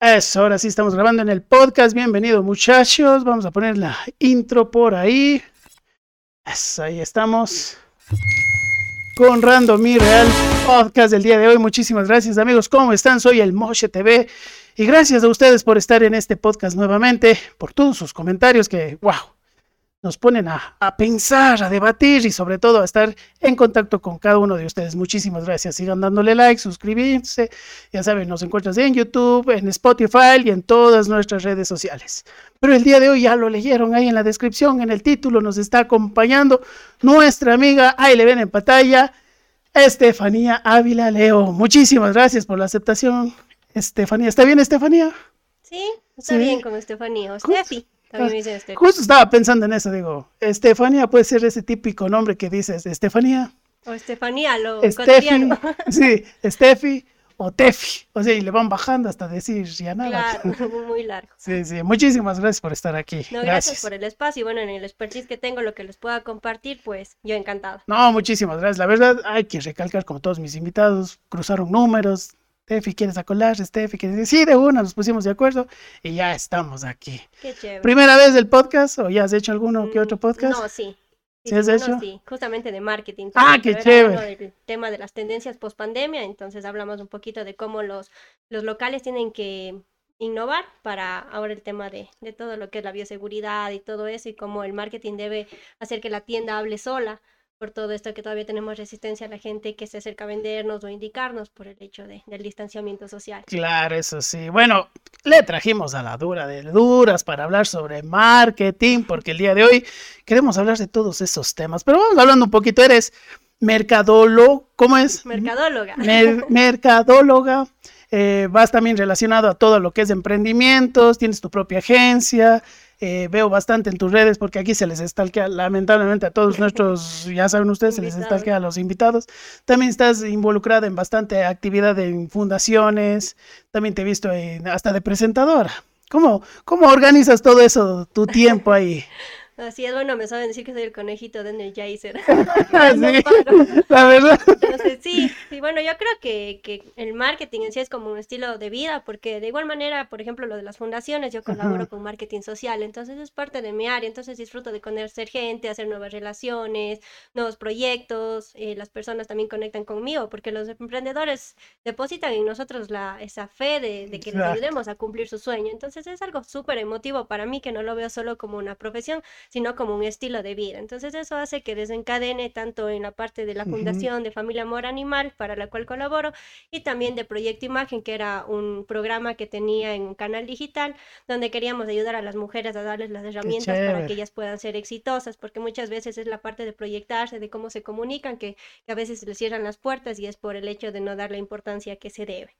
Eso, ahora sí estamos grabando en el podcast. Bienvenidos muchachos. Vamos a poner la intro por ahí. Eso, ahí estamos. Con Random y Real Podcast del día de hoy. Muchísimas gracias amigos. ¿Cómo están? Soy el Moshe TV. Y gracias a ustedes por estar en este podcast nuevamente. Por todos sus comentarios que, wow, nos ponen a, pensar, a debatir y sobre todo a estar en contacto con cada uno de ustedes. Muchísimas gracias. Sigan dándole like, suscribirse. Ya saben, nos encuentras en YouTube, en Spotify y en todas nuestras redes sociales. Pero el día de hoy ya lo leyeron ahí en la descripción, en el título, nos está acompañando nuestra amiga, ahí le ven en pantalla, Estefanía Ávila Leo. Muchísimas gracias por la aceptación, Estefanía. ¿Está bien, Estefanía? Sí, está bien con Estefanía. O Steffi. Justo estaba pensando en eso, digo, Estefanía puede ser ese típico nombre que dices, Estefanía. O Estefanía, lo Estefi, Sí, Estefi o Tefi. O sea, y le van bajando hasta decir ya nada. Claro, muy largo. Sí, sí. Muchísimas gracias por estar aquí. No, gracias. por el espacio. Y bueno, en el expertise que tengo, lo que les pueda compartir, pues yo encantado. No, muchísimas gracias. La verdad, hay que recalcar, como todos mis invitados, cruzaron números, Steffi, ¿quieres acolar? Steffi, ¿quieres decir? Sí, de una, nos pusimos de acuerdo y ya estamos aquí. Qué chévere. ¿Primera vez del podcast o ya has hecho alguno que otro mm, podcast? No, sí. ¿Sí, has hecho? Sí, justamente de marketing. Ah, qué chévere. El tema de las tendencias post pandemia, entonces hablamos un poquito de cómo los, los locales tienen que innovar para ahora el tema de, de todo lo que es la bioseguridad y todo eso y cómo el marketing debe hacer que la tienda hable sola por todo esto que todavía tenemos resistencia a la gente que se acerca a vendernos o indicarnos por el hecho de, del distanciamiento social. Claro, eso sí. Bueno, le trajimos a la dura de duras para hablar sobre marketing, porque el día de hoy queremos hablar de todos esos temas, pero vamos hablando un poquito, eres mercadólogo, ¿cómo es? Mercadóloga. mercadóloga. Eh, vas también relacionado a todo lo que es emprendimientos, tienes tu propia agencia, eh, veo bastante en tus redes porque aquí se les estalquea, lamentablemente a todos nuestros, ya saben ustedes, se les estalquea a los invitados. También estás involucrada en bastante actividad en fundaciones, también te he visto hasta de presentadora. ¿Cómo, ¿Cómo organizas todo eso, tu tiempo ahí? Así es, bueno, me saben decir que soy el conejito de Energizer. sí, la verdad. Entonces, sí, y bueno, yo creo que, que, el marketing en sí es como un estilo de vida, porque de igual manera, por ejemplo, lo de las fundaciones, yo colaboro con marketing social, entonces es parte de mi área, entonces disfruto de conocer gente, hacer nuevas relaciones, nuevos proyectos, eh, las personas también conectan conmigo, porque los emprendedores depositan en nosotros la, esa fe de, de que les ayudemos a cumplir su sueño, entonces es algo súper emotivo para mí, que no lo veo solo como una profesión, sino como un estilo de vida. Entonces eso hace que desencadene tanto en la parte de la Fundación de Familia Amor Animal, para la cual colaboro, y también de Proyecto Imagen, que era un programa que tenía en un canal digital, donde queríamos ayudar a las mujeres a darles las herramientas para que ellas puedan ser exitosas, porque muchas veces es la parte de proyectarse, de cómo se comunican, que, que a veces les cierran las puertas y es por el hecho de no dar la importancia que se debe.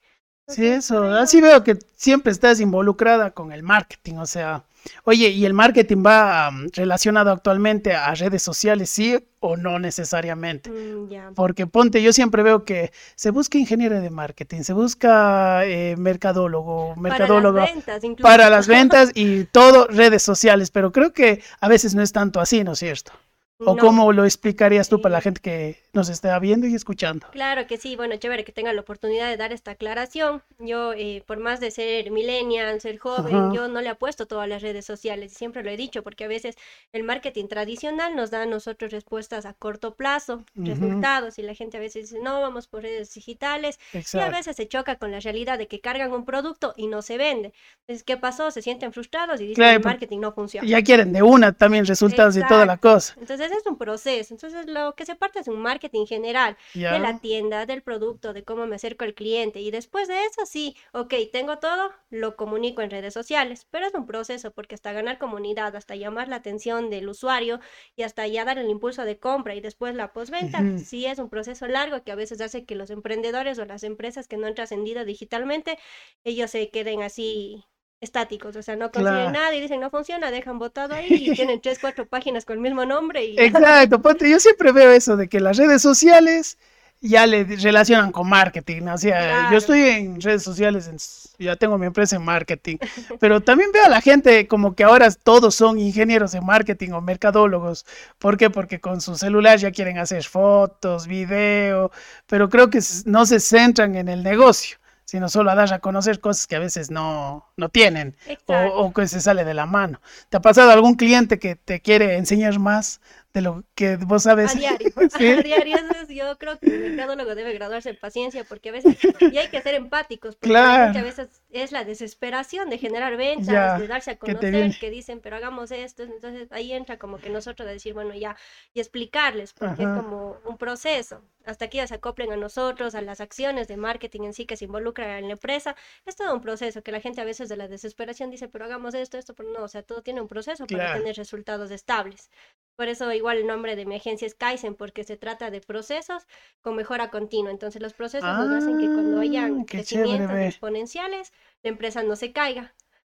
Sí, eso, así veo que siempre estás involucrada con el marketing, o sea, oye, ¿y el marketing va relacionado actualmente a redes sociales, sí o no necesariamente? Mm, Porque ponte, yo siempre veo que se busca ingeniero de marketing, se busca eh, mercadólogo, mercadólogo para las, ventas, para las ventas y todo redes sociales, pero creo que a veces no es tanto así, ¿no es cierto? ¿O cómo lo explicarías tú para la gente que nos está viendo y escuchando? Claro que sí, bueno, chévere que tenga la oportunidad de dar esta aclaración. Yo, eh, por más de ser millennial, ser joven, yo no le apuesto todas las redes sociales, siempre lo he dicho, porque a veces el marketing tradicional nos da a nosotros respuestas a corto plazo, resultados, y la gente a veces dice, no, vamos por redes digitales, y a veces se choca con la realidad de que cargan un producto y no se vende. Entonces, ¿qué pasó? Se sienten frustrados y dicen que el marketing no funciona. Ya quieren de una también resultados y toda la cosa. Entonces, es un proceso. Entonces, lo que se parte es un marketing general de la tienda, del producto, de cómo me acerco al cliente. Y después de eso, sí, ok, tengo todo, lo comunico en redes sociales. Pero es un proceso porque hasta ganar comunidad, hasta llamar la atención del usuario y hasta ya dar el impulso de compra y después la postventa, sí es un proceso largo que a veces hace que los emprendedores o las empresas que no han trascendido digitalmente, ellos se queden así estáticos, o sea, no consiguen nada y dicen no funciona, dejan votado ahí y tienen tres, cuatro páginas con el mismo nombre. Y... Exacto, ponte, yo siempre veo eso de que las redes sociales ya le relacionan con marketing, o sea, yo estoy en redes sociales, ya tengo mi empresa en marketing, pero también veo a la gente como que ahora todos son ingenieros de marketing o mercadólogos, ¿por qué? Porque con su celular ya quieren hacer fotos, video, pero creo que no se centran en el negocio sino solo a dar a conocer cosas que a veces no, no tienen o, o que se sale de la mano. ¿Te ha pasado algún cliente que te quiere enseñar más de lo que vos sabes? A diario, Sí. a diario, es- yo creo que el mercadólogo debe graduarse en paciencia porque a veces, y hay que ser empáticos, porque Claro. muchas veces es la desesperación de generar ventas, Ya, de darse a conocer, que dicen, pero hagamos esto, entonces ahí entra como que nosotros a decir, bueno, ya, y explicarles, porque Ajá. es como un proceso, hasta que ya se acoplen a nosotros, a las acciones de marketing en sí que se involucran en la empresa, es todo un proceso, que la gente a veces de la desesperación dice, pero hagamos esto, esto, pero no, o sea, todo tiene un proceso para tener resultados estables. Por eso igual el nombre de mi agencia es Kaizen, porque se trata de procesos con mejora continua. Entonces los procesos nos hacen que cuando Ah, hayan qué crecimientos chévere, ve. exponenciales, la empresa no se caiga.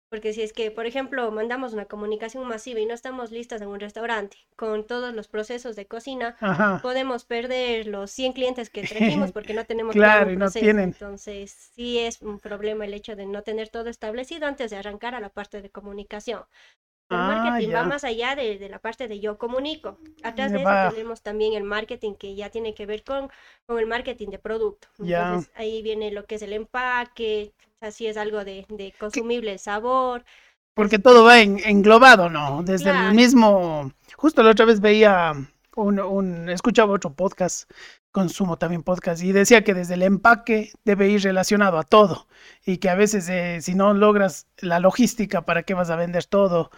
Porque si es que, por ejemplo, mandamos una comunicación masiva y no estamos listas en un restaurante con todos los procesos de cocina, Ajá. podemos perder los 100 clientes que trajimos porque no tenemos Claro, y no tienen. Entonces, sí es un problema el hecho de no tener todo establecido antes de arrancar a la parte de comunicación. El Ah, marketing va más allá de, de la parte de yo comunico. Atrás de eso va. tenemos también el marketing que ya tiene que ver con, con el marketing de producto. Ya. Entonces ahí viene lo que es el empaque, o sea, si es algo de, de consumible, el sabor. Porque todo va en- englobado, ¿no? Desde Claro. el mismo. Justo la otra vez veía un, un. Escuchaba otro podcast, consumo también podcast, y decía que desde el empaque debe ir relacionado a todo. Y que a veces, eh, si no logras la logística, ¿para qué vas a vender todo?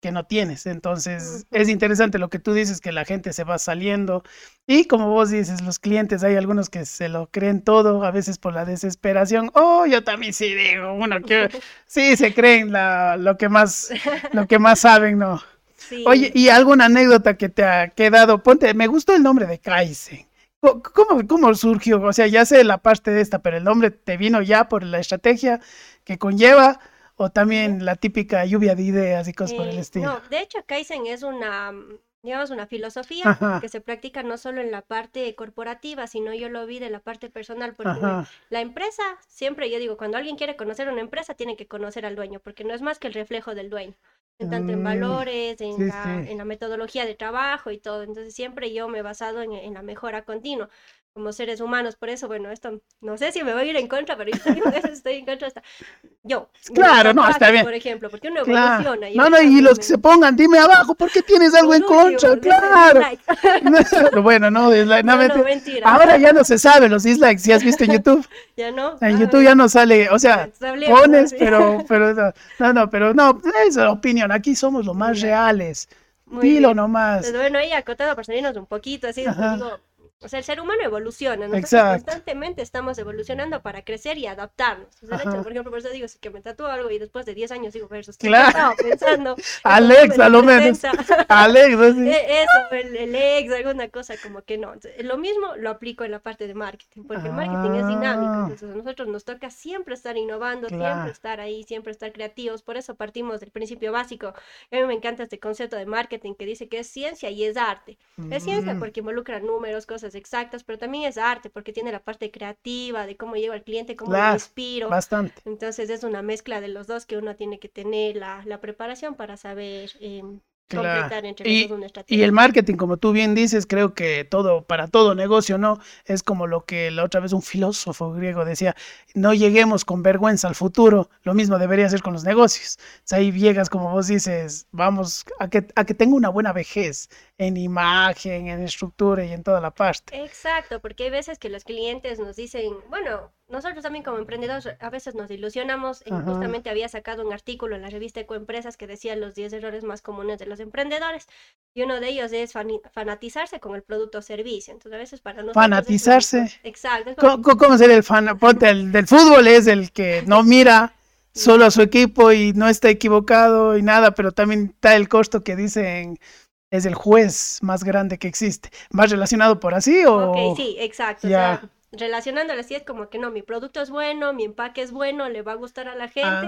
Que no tienes. Entonces, es interesante lo que tú dices, que la gente se va saliendo. Y como vos dices, los clientes, hay algunos que se lo creen todo, a veces por la desesperación. Oh, yo también sí digo, uno que sí se creen la, lo que más, lo que más saben, ¿no? Sí. Oye, ¿y alguna anécdota que te ha quedado? Ponte, me gustó el nombre de Kaizen. ¿Cómo, ¿Cómo surgió? O sea, ya sé la parte de esta, pero el nombre te vino ya por la estrategia que conlleva o también la típica lluvia de ideas y cosas por el estilo. No, de hecho, Kaizen es una, mm, digamos, una filosofía Ajá. que se practica no solo en la parte corporativa, sino yo lo vi de la parte personal, porque Ajá. la empresa, siempre yo digo, cuando alguien quiere conocer una empresa, tiene que conocer al dueño, porque no es más que el reflejo del dueño, en tanto en Mm, valores, en, sí, la, sí. en la metodología de trabajo y todo. Entonces, siempre yo me he basado en, en la mejora continua como seres humanos. Por eso, bueno, esto no sé si me voy a ir en contra, pero yo estoy en contra hasta yo. Claro, no, está bien. Por ejemplo, porque uno Claro. evoluciona. No, no, y los que se pongan, dime abajo, ¿por qué tienes algo en contra? Claro. Pero bueno, no, dislike, no, No, no, mentira. mentira. Ahora ya no se sabe los dislikes, si has visto en YouTube. Ya no. En Ah, YouTube ya no sale, o sea, entonces hablemos, pones, pero, pero no, no, no, pero no, es la opinión, aquí somos los más reales. Muy Dilo bien. nomás. Pues bueno, ahí acotado para salirnos un poquito, así, digo, o sea, el ser humano evoluciona, nosotros Exacto. constantemente estamos evolucionando para crecer y adaptarnos. O sea, el hecho, Ajá. por ejemplo, por eso digo, si que me tatúo algo y después de 10 años digo, versus, ¿qué Claro. estaba pensando? Alex, a lo me menos. Alex, así. Eh, Eso, el, el ex, alguna cosa como que no. Entonces, Lo mismo lo aplico en la parte de marketing, porque el marketing es dinámico, Ah. entonces a nosotros nos toca siempre estar innovando, Claro. siempre estar ahí, siempre estar creativos, por eso partimos del principio básico. A mí me encanta este concepto de marketing que dice que es ciencia y es arte. Es ciencia porque involucra números, cosas exactas, pero también es arte porque tiene la parte creativa de cómo llego al cliente, cómo Claro, lo inspiro. Bastante. Entonces es una mezcla de los dos que uno tiene que tener la, la preparación para saber em, Claro. completar entre Y- una Y el marketing, como tú bien dices, creo que todo, para todo negocio, ¿no? Es como lo que la otra vez un filósofo griego decía, no lleguemos con vergüenza al futuro, lo mismo debería ser con los negocios. O sea, ahí llegas, como vos dices, vamos a que, a que tenga una buena vejez en imagen, en estructura y en toda la parte. Exacto, porque hay veces que los clientes nos dicen, bueno, nosotros también como emprendedores a veces nos ilusionamos. Ajá. justamente había sacado un artículo en la revista Ecoempresas que decía los 10 errores más comunes de los emprendedores. Y uno de ellos es fanatizarse con el producto o servicio. Entonces a veces para nosotros... Fanatizarse. Exacto. es como- ¿Cómo, cómo- sería el fan? Ponte, el del fútbol es el que no mira solo a su equipo y no está equivocado y nada, pero también está el costo que dicen es el juez más grande que existe. ¿Más relacionado por así o...? Ok, sí, exacto. O sea, relacionándolo así es como que no, mi producto es bueno, mi empaque es bueno, le va a gustar a la gente.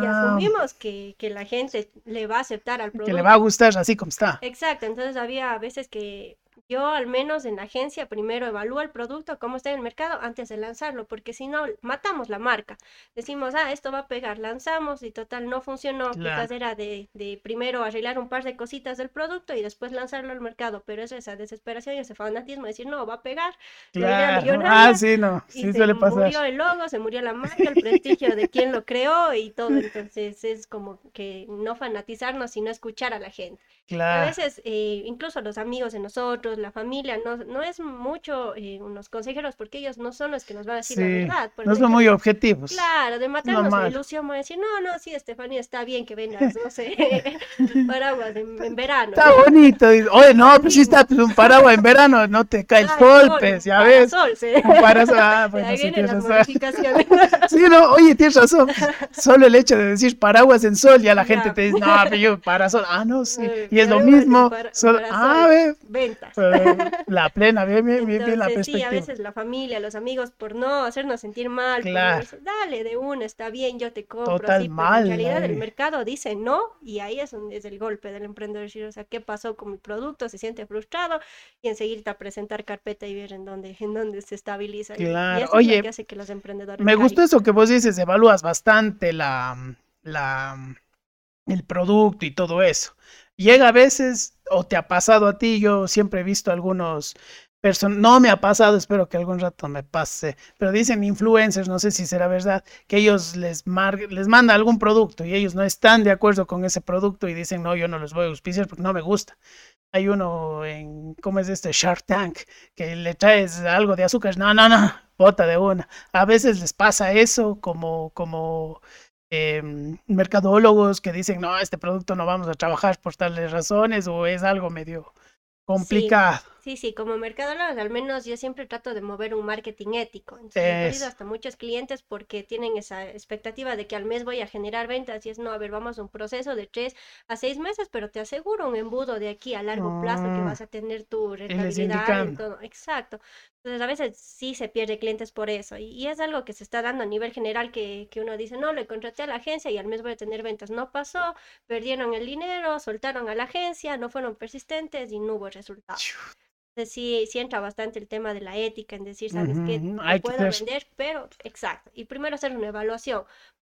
Y Ah, asumimos que, que la gente le va a aceptar al producto. que le va a gustar así como está. Exacto, entonces había veces que yo al menos en la agencia primero evalúo el producto, cómo está en el mercado antes de lanzarlo, porque si no, matamos la marca. Decimos, ah, esto va a pegar, lanzamos y total no funcionó. Quizás era de, de, primero arreglar un par de cositas del producto y después lanzarlo al mercado, pero es esa desesperación y ese fanatismo de decir, no, va a pegar. Claro. Ah, sí, no, sí y suele se pasar. murió el logo, se murió la marca, el prestigio de quien lo creó y todo. Entonces es como que no fanatizarnos, sino escuchar a la gente. Claro. A veces, eh, incluso los amigos de nosotros, la familia, no, no es mucho eh, unos consejeros porque ellos no son los que nos van a decir la verdad. no son muy objetivos. Claro, de matarnos la ilusión, voy a decir, no, no, sí, Estefanía, está bien que vengas, no sé, paraguas en, verano. Está bonito. Oye, no, pues sí está pues, un paraguas en verano, no te cae el sol, pues, ya ves. Sol, sí. Ah, razón. Sí, no, oye, tienes razón. Solo el hecho de decir paraguas en sol, ya la gente te dice, no, pero yo parasol. Ah, no, sí. Y es lo mismo. parasol, ah, ve. Ventas. La plena, bien, bien, bien, bien la Entonces, sí, perspectiva. a veces la familia, los amigos, por no hacernos sentir mal, por Claro. decir, dale de una, está bien, yo te compro. Total así, pero mal, en realidad el mercado dice no, y ahí es donde es el golpe del emprendedor. decir, O sea, ¿qué pasó con mi producto? Se siente frustrado y enseguida presentar carpeta y ver en dónde, en dónde se estabiliza. Y Claro. eso es lo Oye, que hace que los emprendedores Me gustó caigan. eso que vos dices, evalúas bastante la, la, el producto y todo eso. Llega a veces, o te ha pasado a ti, yo siempre he visto algunos person no me ha pasado, espero que algún rato me pase, pero dicen influencers, no sé si será verdad, que ellos les, les algún producto y ellos no están de acuerdo con ese producto y dicen, no, yo no los voy a auspiciar porque no me gusta. Hay uno en, ¿cómo es este? Shark Tank, que le traes algo de azúcar, no, no, no, bota de una. A veces les pasa eso como, como em, mercadólogos que dicen, no, este producto no vamos a trabajar por tales razones o es algo medio complicado. Sí, sí, como mercadólogos, al menos yo siempre trato de mover un marketing ético. Entonces, he perdido hasta muchos clientes porque tienen esa expectativa de que al mes voy a generar ventas y es, no, a ver, vamos a un proceso de tres a seis meses, pero te aseguro un embudo de aquí a largo plazo que Ah. vas a tener tu rentabilidad y todo. Exacto. Entonces, a veces sí se pierde clientes por eso. Y, y es algo que se está dando a nivel general que, que uno dice, no, le contraté a la agencia y al mes voy a tener ventas. No pasó, perdieron el dinero, soltaron a la agencia, no fueron persistentes y no hubo resultados. Sí, sí entra bastante el tema de la ética en decir, ¿sabes qué? Hay que puedo vender, pero exacto. Y primero hacer una evaluación.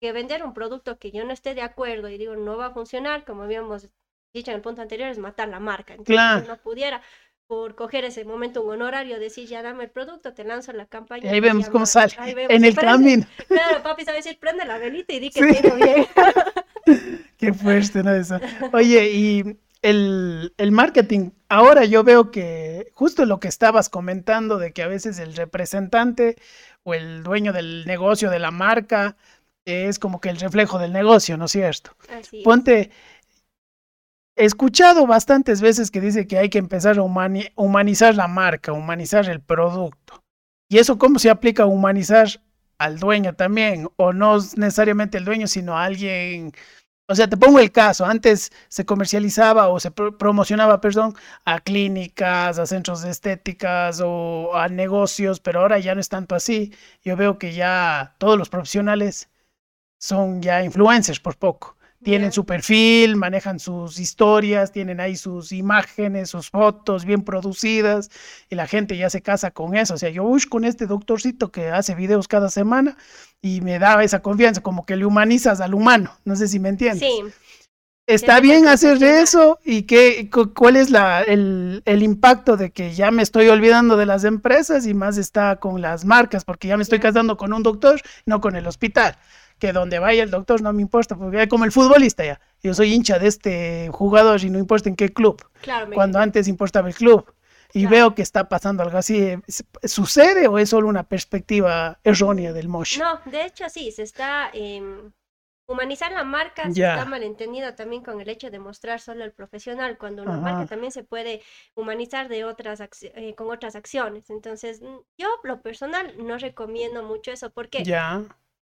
Que vender un producto que yo no esté de acuerdo y digo no va a funcionar, como habíamos dicho en el punto anterior, es matar la marca. Entonces Claro. yo no pudiera por coger ese momento un honorario, decir ya dame el producto, te lanzo la campaña. Y ahí vemos cómo no- sale vemos. en el camino. Claro, papi sabe decir, prende la velita y di que Sí. te bien. Qué fuerte, ¿no? Eso. Oye, y el, el marketing, ahora yo veo que justo lo que estabas comentando de que a veces el representante o el dueño del negocio, de la marca, es como que el reflejo del negocio, ¿no es cierto? Así. Ponte, he escuchado bastantes veces que dice que hay que empezar a humani- humanizar la marca, humanizar el producto. ¿Y eso cómo se aplica a humanizar al dueño también? O no es necesariamente el dueño, sino a alguien. O sea, te pongo el caso, antes se comercializaba o se pro- promocionaba, perdón, a clínicas, a centros de estéticas o a negocios, pero ahora ya no es tanto así. Yo veo que ya todos los profesionales son ya influencers por poco. Tienen su perfil, manejan sus historias, tienen ahí sus imágenes, sus fotos bien producidas y la gente ya se casa con eso. O sea, yo uy, con este doctorcito que hace videos cada semana y me da esa confianza, como que le humanizas al humano. No sé si me entiendes. Sí, Está bien hacer eso y qué, cu- cuál es la, el, el impacto de que ya me estoy olvidando de las empresas y más está con las marcas, porque ya me estoy casando con un doctor, no con el hospital. Que donde vaya el doctor no me importa, porque como el futbolista ya. Yo soy hincha de este jugador y no importa en qué club, claro. cuando antes importaba el club. Y Claro. veo que está pasando algo así. ¿Es- ¿Sucede o es solo una perspectiva errónea del Mosh? No, de hecho sí, se está em, humanizar la marca, se está malentendida también con el hecho de mostrar solo el profesional, cuando una marca también se puede humanizar de otras eh, con otras acciones. Entonces, mm, yo lo personal no recomiendo mucho eso porque Ya.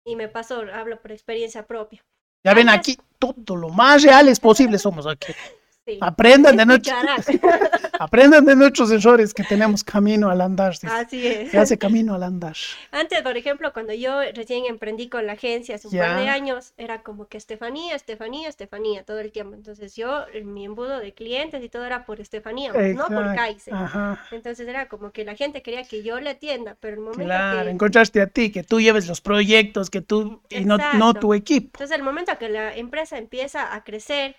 Y me pasó, hablo por experiencia propia. Ya ven aquí, todo lo más reales posible somos aquí. Sí. Aprendan de, nuestros, Escucharán. aprendan de nuestros errores que tenemos camino al andar. Así es. Se hace camino al andar. Antes, por ejemplo, cuando yo recién emprendí con la agencia hace un par de años, era como que Estefanía, Estefanía, Estefanía todo el tiempo. Entonces yo, mi embudo de clientes y todo era por Estefanía, más, no por Exacto. Kaiser. Ajá. Entonces era como que la gente quería que yo le atienda, pero el momento Claro, que... encontraste a ti, que tú lleves los proyectos, que tú, y no, no Exacto. tu equipo. Entonces el momento que la empresa empieza a crecer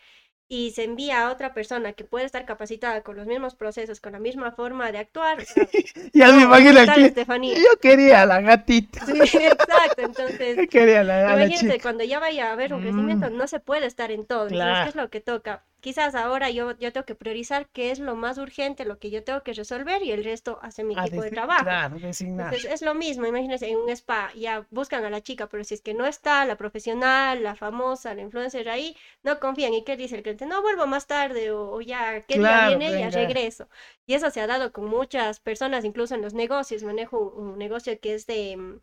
y se envía a otra persona que puede estar capacitada con los mismos procesos, con la misma forma de actuar, Ya me no, imagino ¿dónde al está cliente. Estefanía? Yo quería a la gatita. Sí, exacto, entonces Yo quería la, la Imagínate, chica. cuando ya vaya a haber un crecimiento, no se puede estar en todo. Entonces, Claro. ¿qué es lo que toca? Quizás ahora yo, yo tengo que priorizar qué es lo más urgente, lo que yo tengo que resolver y el resto hace mi equipo de trabajo. Claro. Entonces, es lo mismo, imagínense, en un spa ya buscan a la chica, pero si es que no está la profesional, la famosa, la influencer ahí, no confían. ¿Y qué dice el cliente? No, vuelvo más tarde o, o ya, ¿qué Claro, día viene? Ya regreso. Y eso se ha dado con muchas personas, incluso en los negocios. Manejo un, un negocio que es de, mm,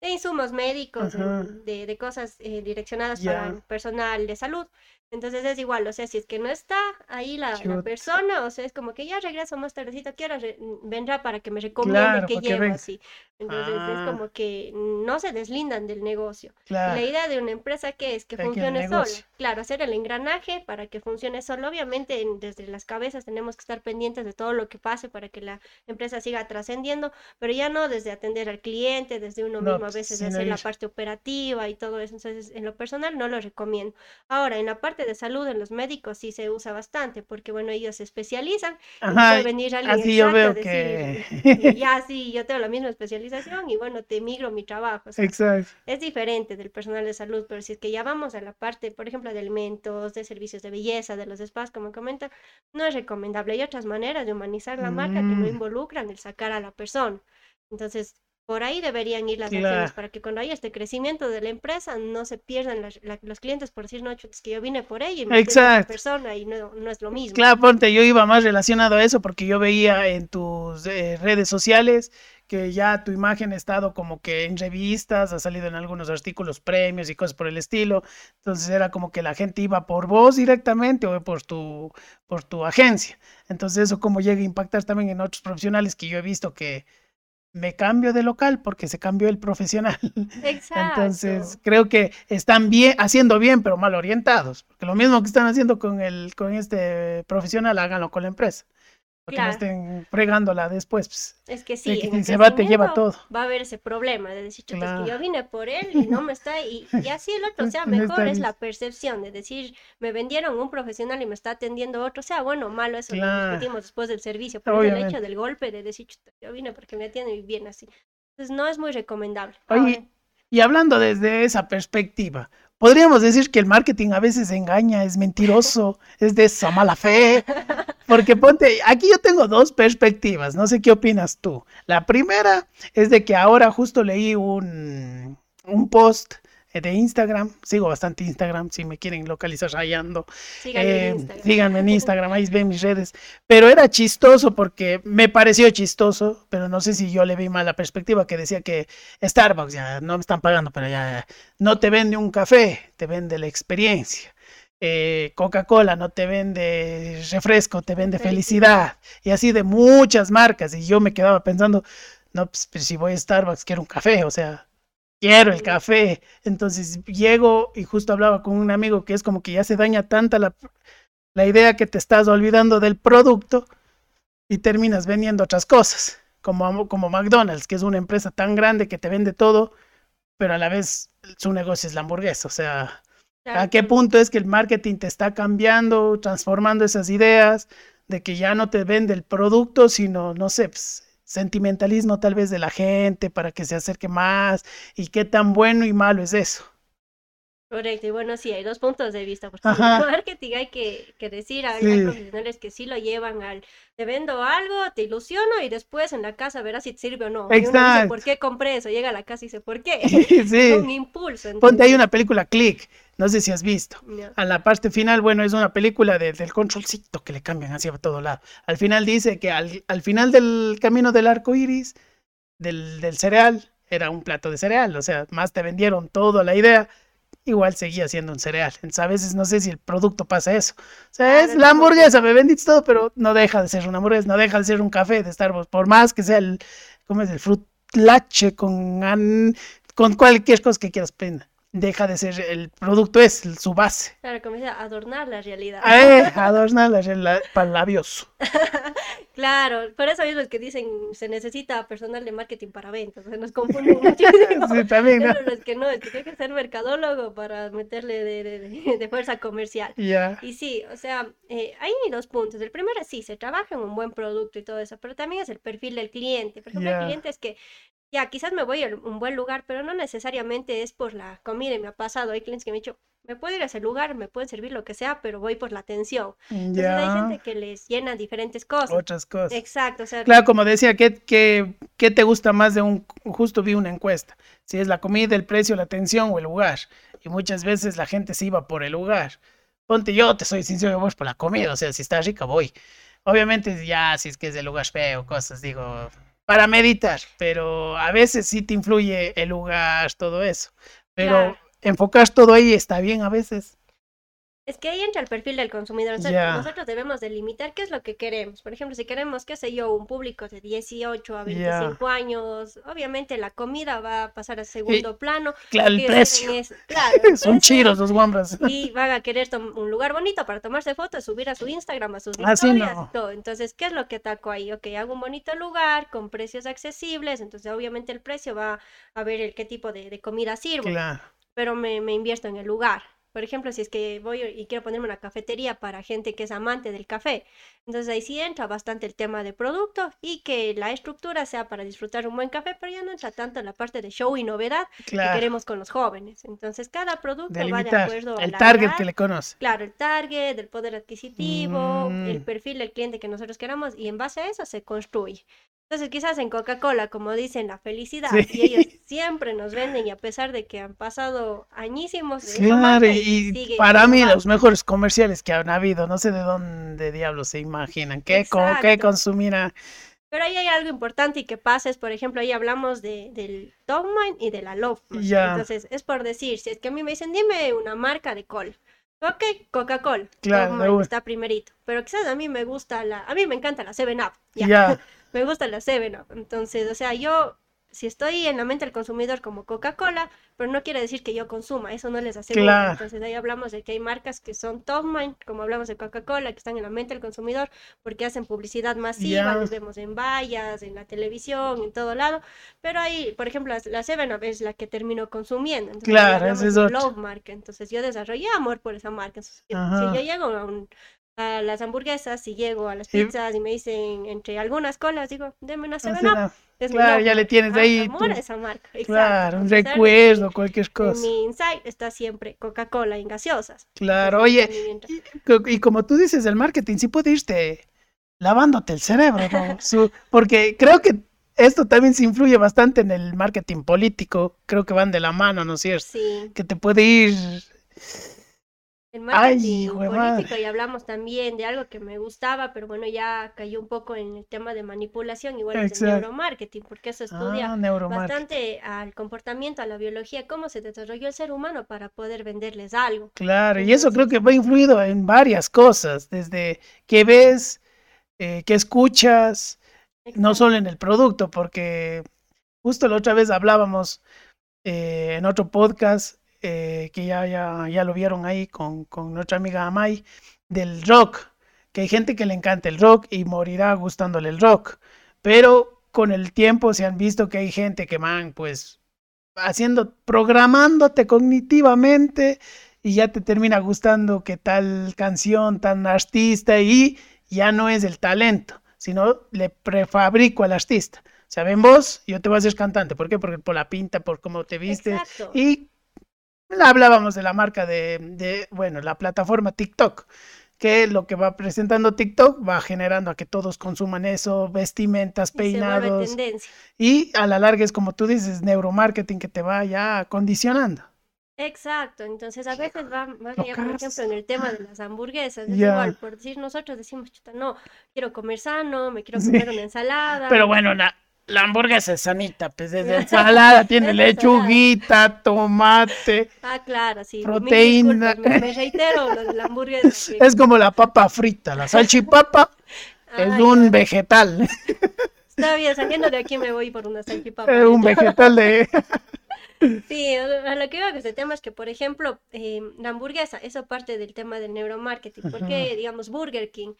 de insumos médicos, de, de cosas eh, direccionadas para personal de salud. Entonces es igual, o sea, si es que no está ahí la, persona, o sea, es como que ya regreso más tardecito, quiero, re- vendrá para que me recomiende Claro, que llevo así. Entonces Ah. es como que no se deslindan del negocio. Claro. La idea de una empresa que es que funcione sola. Claro, hacer el engranaje para que funcione solo. Obviamente en- desde las cabezas tenemos que estar pendientes de todo lo que pase para que la empresa siga trascendiendo, pero ya no desde atender al cliente, desde uno No, mismo a veces hacer la ir. parte operativa y todo eso. Entonces en lo personal no lo recomiendo. Ahora, en la parte de salud, en los médicos sí se usa bastante porque bueno, ellos se especializan Ajá, venir alguien así yo veo decir, que... ya sí, yo tengo la misma y bueno, te migro mi trabajo. o sea, Exacto. es diferente del personal de salud, pero si es que ya vamos a la parte, por ejemplo, de alimentos, de servicios de belleza, de los spas, como comenta, no es recomendable. Hay otras maneras de humanizar la marca que no Mm. involucran el sacar a la persona. Entonces, por ahí deberían ir las Claro. acciones para que cuando haya este crecimiento de la empresa no se pierdan las- la- los clientes por decir, no, es que yo vine por ella y me Exacto. persona y no, no es lo mismo. Claro, ponte, yo iba más relacionado a eso porque yo veía en tus eh, redes sociales que ya tu imagen ha estado como que en revistas, ha salido en algunos artículos, premios y cosas por el estilo. Entonces era como que la gente iba por vos directamente o por tu, por tu agencia. Entonces eso como llega a impactar también en otros profesionales que yo he visto que me cambio de local porque se cambió el profesional. Entonces Exacto. creo que están bien, haciendo bien, pero mal orientados. Porque lo mismo que están haciendo con el, con este profesional, háganlo con la empresa. Para que no Claro. estén fregándola después. pues. Es que sí, que en si el se va te lleva todo. va a haber ese problema de decir, "Chuta, es que yo Claro. vine por él y no me está, y, y así el otro sea No mejor, está es la percepción de decir, me vendieron un profesional y me está atendiendo otro, sea bueno o malo, eso lo Claro. discutimos después del servicio, pero el hecho del golpe de decir, "Chuta, yo vine porque me atienden bien así. Entonces no es muy recomendable. Oye, Ahora, y hablando desde esa perspectiva, podríamos decir que el marketing a veces engaña, es mentiroso, es de esa mala fe. Porque ponte, aquí yo tengo dos perspectivas, no sé qué opinas tú. La primera es de que ahora justo leí un, un post de Instagram, sigo bastante Instagram, si me quieren localizar rayando, síganme en eh, Instagram. síganme en Instagram, ahí ven mis redes. Pero era chistoso porque me pareció chistoso, pero no sé si yo le vi mal la perspectiva que decía que Starbucks ya no me están pagando, pero ya no te vende un café, te vende la experiencia. Eh, Coca-Cola no te vende refresco, te vende felicidad. Y así de muchas marcas. Y yo me quedaba pensando, no, pues si voy a Starbucks quiero un café, o sea, quiero el café. Entonces llego y justo hablaba con un amigo que es como que ya se daña tanta la, la idea que te estás olvidando del producto y terminas vendiendo otras cosas, como, como McDonald's, que es una empresa tan grande que te vende todo, pero a la vez su negocio es la hamburguesa. O sea, ¿a qué punto es que el marketing te está cambiando, transformando esas ideas de que ya no te vende el producto, sino, no sé, pues, sentimentalismo tal vez de la gente para que se acerque más y qué tan bueno y malo es eso? Correcto, y bueno, sí, hay dos puntos de vista, porque Ajá. en el marketing hay que, que decir, hay, Sí. hay profesionales que sí lo llevan al, te vendo algo, te ilusiono y después en la casa verás si te sirve o no. Y uno dice, Exacto. ¿por qué compré eso? Llega a la casa y dice, ¿por qué? sí. Un impulso. Ponte ahí entonces, una película Click, no sé si has visto. no. A la parte final, bueno, es una película de- del controlcito que le cambian hacia todo lado. Al final dice que al, al final del camino del arco iris, del, del cereal, era un plato de cereal. O sea, más te vendieron toda la idea igual seguía siendo un cereal. Entonces, a veces no sé si el producto pasa eso. O sea, es la hamburguesa, me vendiste todo, pero no deja de ser una hamburguesa, no deja de ser un café de Starbucks, por más que sea el, ¿cómo es? El fruit lache con, con cualquier cosa que quieras prender deja de ser el producto, es su base. Claro, comienza a adornar la realidad. Eh, adornar la realidad para labios. claro, por eso es que dicen se necesita personal de marketing para ventas, se nos confunden mucho. sí, también, ¿no? es que no, es que tiene que ser mercadólogo para meterle de, de, fuerza comercial. Ya. Y sí, o sea, eh, hay dos puntos. El primero es sí, se trabaja en un buen producto y todo eso, pero también es el perfil del cliente. Por ejemplo, el cliente es que ya, quizás me voy a un buen lugar, pero no necesariamente es por la comida. Y me ha pasado, hay clientes que me han dicho, me puedo ir a ese lugar, me pueden servir lo que sea, pero voy por la atención. Entonces hay gente que les llena diferentes cosas. Otras cosas. Exacto. O sea, claro, como decía, ¿qué, qué, qué te gusta más de un, justo vi una encuesta, si es la comida, el precio, la atención o el lugar. Y muchas veces la gente se iba por el lugar. Ponte yo, te soy sincero, voy por la comida, o sea, si está rica, voy. Obviamente ya, si es que es el lugar feo, cosas, digo, para meditar, pero a veces sí te influye el lugar, todo eso. Pero enfocas todo ahí está bien a veces. Es que ahí entra el perfil del consumidor. Nosotros debemos delimitar qué es lo que queremos. Por ejemplo, si queremos, qué sé yo, un público de 18 a 25 años, obviamente la comida va a pasar a segundo plano. Claro, el precio. Son chiros los guambras. Y van a querer un lugar bonito para tomarse fotos, subir a su Instagram, a sus ah, historias y todo. Entonces, ¿qué es lo que ataco ahí? Ok, hago un bonito lugar con precios accesibles, entonces obviamente el precio va a ver el qué tipo de, comida sirvo. Claro. Pero me, me invierto en el lugar. Por ejemplo, si es que voy y quiero ponerme una cafetería para gente que es amante del café, entonces ahí sí entra bastante el tema de producto y que la estructura sea para disfrutar un buen café, pero ya no entra tanto en la parte de show y novedad que queremos con los jóvenes. Entonces cada producto va de acuerdo el target que le conoce. Claro, el target, el poder adquisitivo, el mm. perfil del cliente que nosotros queramos y en base a eso se construye. Entonces, quizás en Coca-Cola, como dicen, la felicidad, y ellos siempre nos venden, y a pesar de que han pasado añísimos. claro, y, para mí, los mejores comerciales que han habido, no sé de dónde diablos se imaginan, qué, qué consumirá. Pero ahí hay algo importante y que pasa es, por ejemplo, ahí hablamos de, del Dogman y de la Love. Entonces, es por decir, si es que a mí me dicen, dime una marca de col. Ok, Coca-Cola. Claro, está primerito. Pero quizás a mí me gusta la, a mí me encanta la 7-Up. Ya me gusta la Seven Entonces, o sea, yo si estoy en la mente del consumidor como Coca-Cola, pero no quiere decir que yo consuma, eso no les aseguro. Entonces ahí hablamos de que hay marcas que son top mind, como hablamos de Coca-Cola, que están en la mente del consumidor porque hacen publicidad masiva, los vemos en vallas, en la televisión, en todo lado, pero ahí, por ejemplo, la Seven Up es la que termino consumiendo. Entonces, claro, es Love marca, entonces yo desarrollé amor por esa marca. si yo llego a un a las hamburguesas, si llego a las pizzas y me dicen entre algunas colas, digo, deme una 7 Up. claro, ya le tienes ahí. Amor esa marca. Claro, un recuerdo, cualquier cosa. mi insight está siempre Coca-Cola y gaseosas. Claro, oye, y, como tú dices, el marketing sí puede irte lavándote el cerebro, ¿no? porque creo que esto también se influye bastante en el marketing político, creo que van de la mano, ¿no es cierto? Sí. Que te puede ir el marketing político y hablamos también de algo que me gustaba, pero bueno, ya cayó un poco en el tema de manipulación, igual es el neuromarketing, porque eso estudia ah, bastante al comportamiento, a la biología, cómo se desarrolló el ser humano para poder venderles algo. Claro, y eso creo que va influido en varias cosas, desde que ves, eh, que escuchas, no solo en el producto, porque justo la otra vez hablábamos eh, en otro podcast eh, que ya, ya, ya, lo vieron ahí con, con nuestra amiga Amay, del rock, que hay gente que le encanta el rock y morirá gustándole el rock, pero con el tiempo se han visto que hay gente que van pues haciendo, programándote cognitivamente y ya te termina gustando que tal canción, tan artista y ya no es el talento, sino le prefabrico al artista. O sea, ven vos, yo te voy a hacer cantante. ¿Por qué? Porque por la pinta, por cómo te viste. Y hablábamos de la marca de, bueno, la plataforma TikTok, que lo que va presentando TikTok va generando a que todos consuman eso, vestimentas, peinados. Y a la larga es como tú dices, neuromarketing que te va ya condicionando. Exacto, entonces a veces va más allá, por ejemplo, en el tema de las hamburguesas, es igual, por decir nosotros decimos, chuta, no, quiero comer sano, me quiero comer una ensalada. Pero bueno, na La hamburguesa es sanita, pues es ensalada, tiene Es lechuguita, tomate, Ah, claro, sí. Mil Proteína. Me, me reitero, la hamburguesa. sí. es como la papa frita, la salchipapa es Ah, un ya. vegetal, Está bien, saliendo de aquí me voy por una salchipapa. es un vegetal de... Sí, a lo que iba con este tema es que, por ejemplo, eh, la hamburguesa, eso parte del tema del neuromarketing. Porque, digamos, Burger King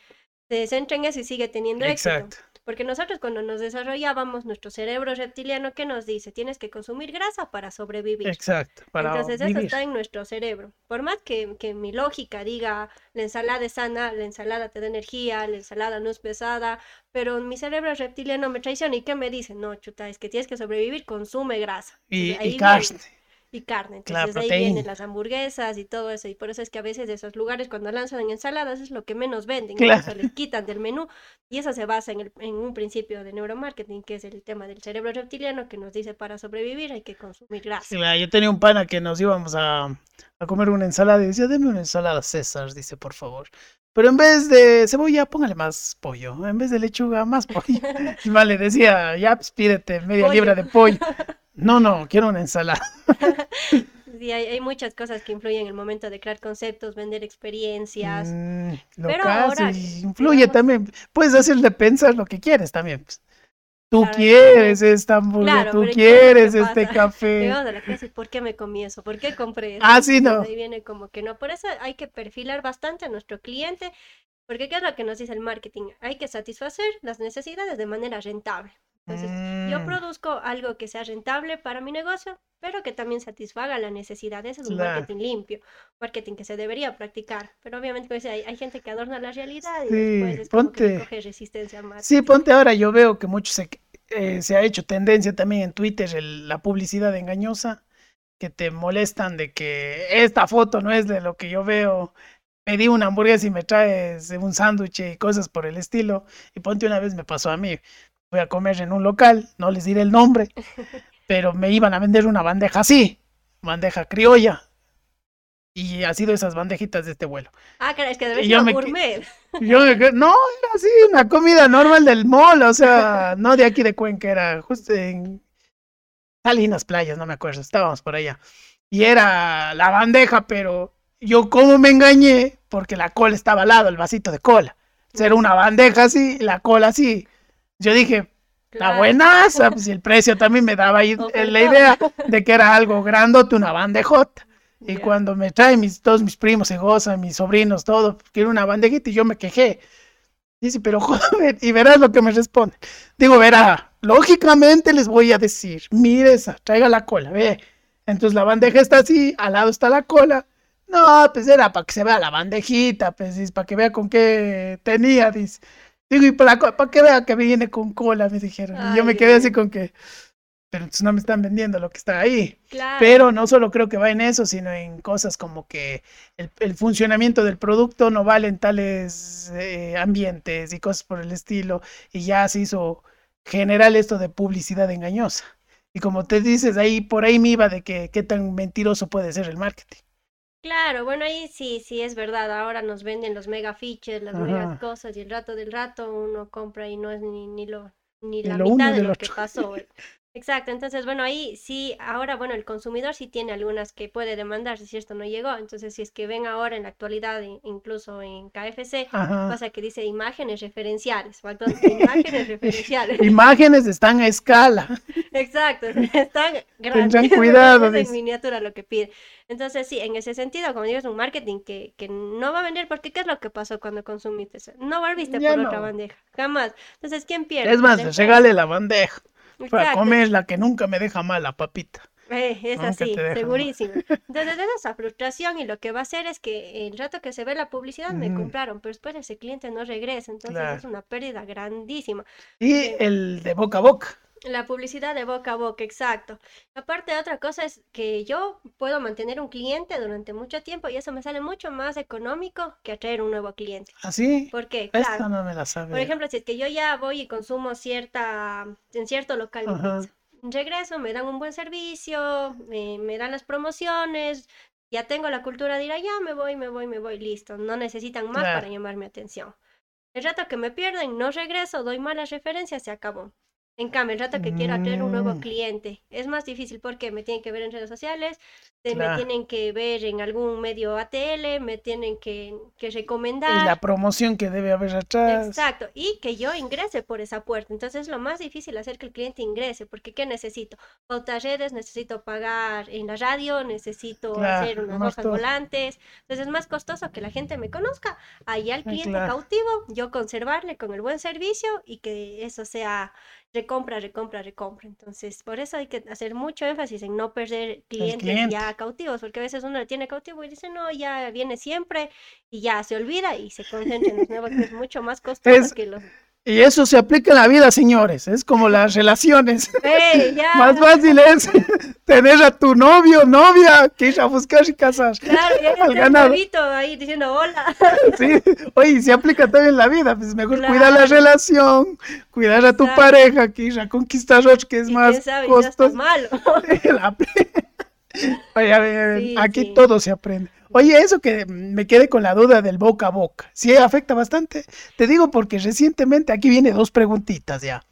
se centra en eso y sigue teniendo Exacto. éxito. Porque nosotros cuando nos desarrollábamos, nuestro cerebro reptiliano, ¿qué nos dice? Tienes que consumir grasa para sobrevivir. Exacto, para Entonces eso está en nuestro cerebro. Por más que, que mi lógica diga la ensalada es sana, la ensalada te da energía, la ensalada no es pesada, pero mi cerebro reptiliano me traiciona y ¿qué me dice? No, chuta, es que tienes que sobrevivir, consume grasa. Y, Entonces, ahí y carne. y carne. Claro, Entonces de ahí vienen las hamburguesas y todo eso. Y por eso es que a veces de esos lugares cuando lanzan ensaladas es lo que menos venden. Claro. Les quitan del menú. Y eso se basa en, el, en un principio de neuromarketing, que es el tema del cerebro reptiliano, que nos dice para sobrevivir hay que consumir grasa. Sí, yo tenía un pana que nos íbamos a, a comer una ensalada y decía, deme una ensalada César, dice, por favor. Pero en vez de cebolla, póngale más pollo. En vez de lechuga, más pollo. Y mal le decía, ya, pues pídete media Pollo. libra de pollo. No, no, quiero una ensalada. Sí, hay, hay muchas cosas que influyen en el momento de crear conceptos, vender experiencias. Mm, lo Pero ahora, influye digamos- también. Puedes hacerle pensar lo que quieres también. pues. Tú Claro, quieres esta hamburguesa, Claro, tú pero ¿qué es lo quieres este café. A la casa y ¿por qué me comí eso? ¿Por qué compré eso? Ah, sí, no. Ahí viene como que no. Por eso hay que perfilar bastante a nuestro cliente, porque ¿qué es lo que nos dice el marketing? Hay que satisfacer las necesidades de manera rentable. Entonces, yo Mm, produzco algo que sea rentable para mi negocio, pero que también satisfaga la necesidad. Ese es un Claro. marketing limpio, marketing que se debería practicar. Pero obviamente pues, hay, hay gente que adorna la realidad y Sí, después es como que le ponte- coge resistencia al marketing. Sí, ponte ahora, yo veo que mucho se, eh, se ha hecho tendencia también en Twitter el- la publicidad engañosa, que te molestan de que esta foto no es de lo que yo veo. Pedí una hamburguesa y me traes un sándwich y cosas por el estilo. Y ponte una vez me pasó a mí. Fui a comer en un local, no les diré el nombre, pero me iban a vender una bandeja así, bandeja criolla. Y ha sido esas bandejitas de este vuelo. Ah, cara, es que debe ser me gourmet. Yo me no, era así, una comida normal del mall, o sea, no de aquí de Cuenca, era justo en Salinas Playas, no me acuerdo, estábamos por allá. Y era la bandeja, pero yo como me engañé, porque la cola estaba al lado, el vasito de cola. Era una bandeja así, la cola así. Yo dije, la Claro. buenaza, pues el precio también me daba ahí eh, la idea de que era algo grandote, una bandejota. Y Ya. cuando me traen mis, todos mis primos se gozan, mis sobrinos, todo, quiero una bandejita y yo me quejé. Dice, pero joder, y verás lo que me responde. Digo, verá, lógicamente les voy a decir, mire esa, traiga la cola, ve. Entonces la bandeja está así, al lado está la cola. No, pues era para que se vea la bandejita, pues, para que vea con qué tenía, dice. Digo, y para, para que vea que viene con cola, me dijeron. y yo me quedé así con que, pero entonces no me están vendiendo lo que está ahí. Claro. Pero no solo creo que va en eso, sino en cosas como que el, el funcionamiento del producto no vale en tales eh, ambientes y cosas por el estilo. Y ya se hizo general esto de publicidad engañosa. Y como te dices, ahí por ahí me iba de que qué tan mentiroso puede ser el marketing. Claro, bueno, ahí sí, sí es verdad. Ahora nos venden los mega features, las Ajá. mega cosas, y el rato del rato uno compra y no es ni, ni lo ni la lo mitad de lo que pasó. Exacto, entonces bueno, ahí sí, ahora bueno, el consumidor sí tiene algunas que puede demandar si esto no llegó. Entonces, si es que ven ahora en la actualidad, in- incluso en KFC, Ajá. pasa que dice imágenes referenciales, imágenes referenciales. Imágenes están a escala. Exacto, están grandes. Tendrán cuidado, en miniatura lo que pide. Entonces, sí, en ese sentido, como digo, es un marketing que, que no va a vender porque ¿qué es lo que pasó cuando consumiste? No volviste Ya por otra bandeja, jamás. Entonces, ¿quién pierde? Es más, regale la bandeja para Exacto. comer la que nunca me deja mal, la papita. Eh, es Nunca así, segurísimo. Entonces, es esa frustración y lo que va a hacer es que el rato que se ve la publicidad me compraron, pero después ese cliente no regresa, entonces Claro. es una pérdida grandísima. Y Sí. el de boca a boca. La publicidad de boca a boca, exacto. Aparte, otra cosa es que yo puedo mantener un cliente durante mucho tiempo y eso me sale mucho más económico que atraer un nuevo cliente. Así. ¿Por qué? Esta Claro. no me la Por ejemplo, si es que yo ya voy y consumo cierta, en cierto local Ajá. pizza, regreso, me dan un buen servicio, me, me dan las promociones, ya tengo la cultura de ir allá, me voy, me voy, me voy, listo. No necesitan más para llamar mi atención. El rato que me pierden, no regreso, doy malas referencias, se acabó. En cambio, el rato que quiero atraer un nuevo Mm. cliente, es más difícil porque me tienen que ver en redes sociales, Claro. me tienen que ver en algún medio ATL, me tienen que, que Y recomendar. la promoción que debe haber atrás. Exacto, y que yo ingrese por esa puerta. Entonces es lo más difícil hacer que el cliente ingrese, porque ¿qué necesito? Pautar redes, necesito pagar en la radio, necesito Claro, hacer unas hojas todo. volantes. Entonces es más costoso que la gente me conozca. Allá al Ah, cliente claro. cautivo, yo conservarle con el buen servicio y que eso sea recompra, recompra, recompra. Entonces, por eso hay que hacer mucho énfasis en no perder clientes cliente. ya cautivos, porque a veces uno le tiene cautivo y dice, no, ya viene siempre y ya se olvida y se concentra en los nuevos, que es mucho más costoso Es- que los... Y eso se aplica en la vida, señores. Es como las relaciones. Más fácil es tener a tu novio, novia, que ir a buscar y casar. Claro, ya al ganado. ahí diciendo hola. Sí. Oye, se aplica también en la vida. Pues mejor Claro. cuidar la relación, cuidar a tu pareja, que ir a conquistar otro que es Y más costoso. malo. Oye, a ver, Sí, aquí sí. todo se aprende. Oye, eso que me quedé con la duda del boca a boca. Sí, afecta bastante. Te digo porque recientemente aquí viene dos preguntitas ya.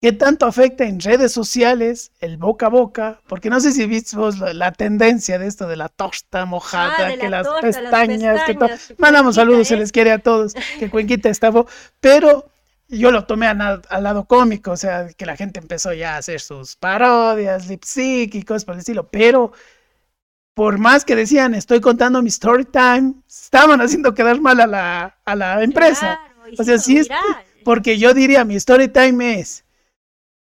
¿Qué tanto afecta en redes sociales el boca a boca? Porque no sé si viste vos la, la tendencia de esto de la tosta mojada, Ah, que la las torta, las pestañas, que todo. pestañas, Mandamos saludos, se ¿eh? les quiere a todos, que Cuenquita estaba, pero yo lo tomé al lado cómico, o sea, que la gente empezó ya a hacer sus parodias, lip sync y cosas por el estilo, pero por más que decían, estoy contando mi story time, estaban haciendo quedar mal a la, a la empresa. Claro, O se sea, sí es-. Porque yo diría, mi story time es,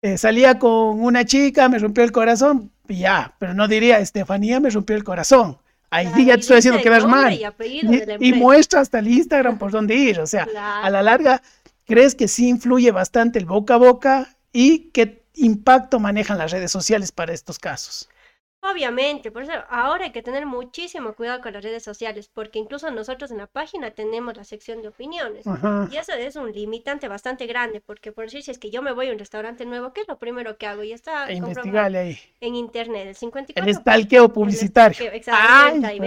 eh, salía con una chica, me rompió el corazón, y ya, pero no diría, Estefanía me rompió el corazón. Ahí sí ya te estoy haciendo quedar mal. y Y, muestra hasta el Instagram por dónde ir. O sea, a la larga, ¿crees que sí influye bastante el boca a boca? ¿Y qué impacto manejan las redes sociales para estos casos? Obviamente, por eso ahora hay que tener muchísimo cuidado con las redes sociales, porque incluso nosotros en la página tenemos la sección de opiniones. Ajá. Y eso es un limitante bastante grande, porque por decir, si es que yo me voy a un restaurante nuevo, ¿qué es lo primero que hago? Y está E comprobado investigarle ahí. en internet, el 54%. El estalqueo publicitario. Exactamente, ahí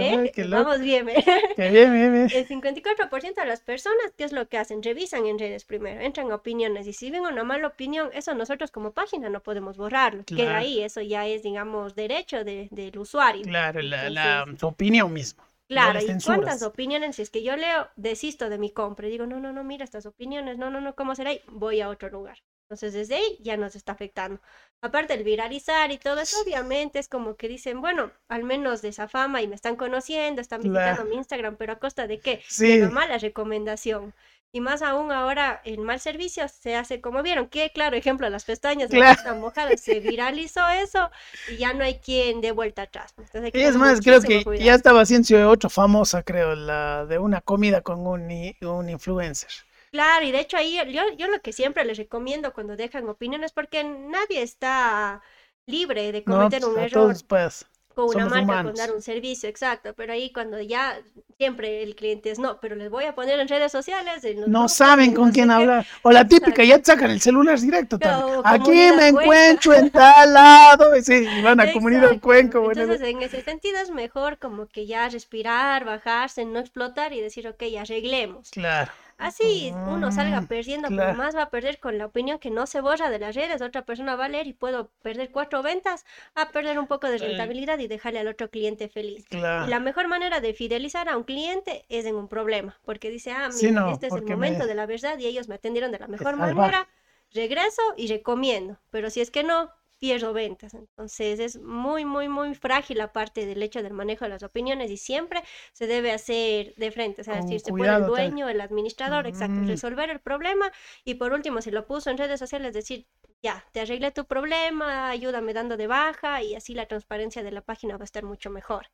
vamos bien. Qué bien, bien, bien. El 54% de las personas, ¿qué es lo que hacen? Revisan en redes primero, entran a opiniones y si ven una mala opinión, eso nosotros como página no podemos borrarlo. Queda Claro. ahí, eso ya es, digamos, derecho de- del usuario. Claro, la, su opinión misma. no Claro, las y cuántas opiniones, si es que yo leo, desisto de mi compra y digo, no, no, no, mira estas opiniones, no, no, no, ¿cómo será? Y voy a otro lugar. Entonces, desde ahí ya nos está afectando. Aparte, el viralizar y todo eso, obviamente es como que dicen, bueno, al menos de esa fama y me están conociendo, están visitando mi Instagram, pero a costa de qué? Sí. De la mala recomendación. Y más aún ahora el mal servicio se hace como vieron, que claro ejemplo, las pestañas Claro. están mojadas, se viralizó eso y ya no hay quien dé vuelta atrás. Entonces Y es más, creo que cuidado. ya estaba haciendo otra famosa, creo, la de una comida con un, un influencer. Claro, y de hecho ahí yo, yo lo que siempre les recomiendo cuando dejan opiniones, porque nadie está libre de cometer pues, un error todos, pues. Con una somos marca, con humanos. dar un servicio, exacto, pero ahí cuando ya siempre el cliente es no, pero les voy a poner en redes sociales, en No grupos, saben en con no quién hablar. O la típica, Exacto. ya te sacan el celular directo. Aquí comunidad me Cuenca. encuentro en tal lado. y Sí, van a comunidad Exacto. Cuenco. bueno, Entonces, en ese sentido es mejor como que ya respirar, bajarse, no explotar y decir, ok, arreglemos. Claro. Así uno salga Mm, perdiendo, claro. pero más va a perder con la opinión que no se borra de las redes. Otra persona va a leer y puedo perder cuatro ventas, a perder un poco de rentabilidad y dejarle al otro cliente feliz. Claro. Y la mejor manera de fidelizar a un cliente es en un problema, porque dice, ah, Sí, mira, no, este es el momento me- de la verdad y ellos me atendieron de la mejor manera, regreso y recomiendo, pero si es que no, pierdo ventas. Entonces es muy, muy, muy frágil la parte del hecho del manejo de las opiniones y siempre se debe hacer de frente, o sea, decir, se puede el tal. dueño, el administrador, exacto, resolver el problema y por último, si lo puso en redes sociales, decir, ya, te arreglé tu problema, ayúdame dando de baja y así la transparencia de la página va a estar mucho mejor.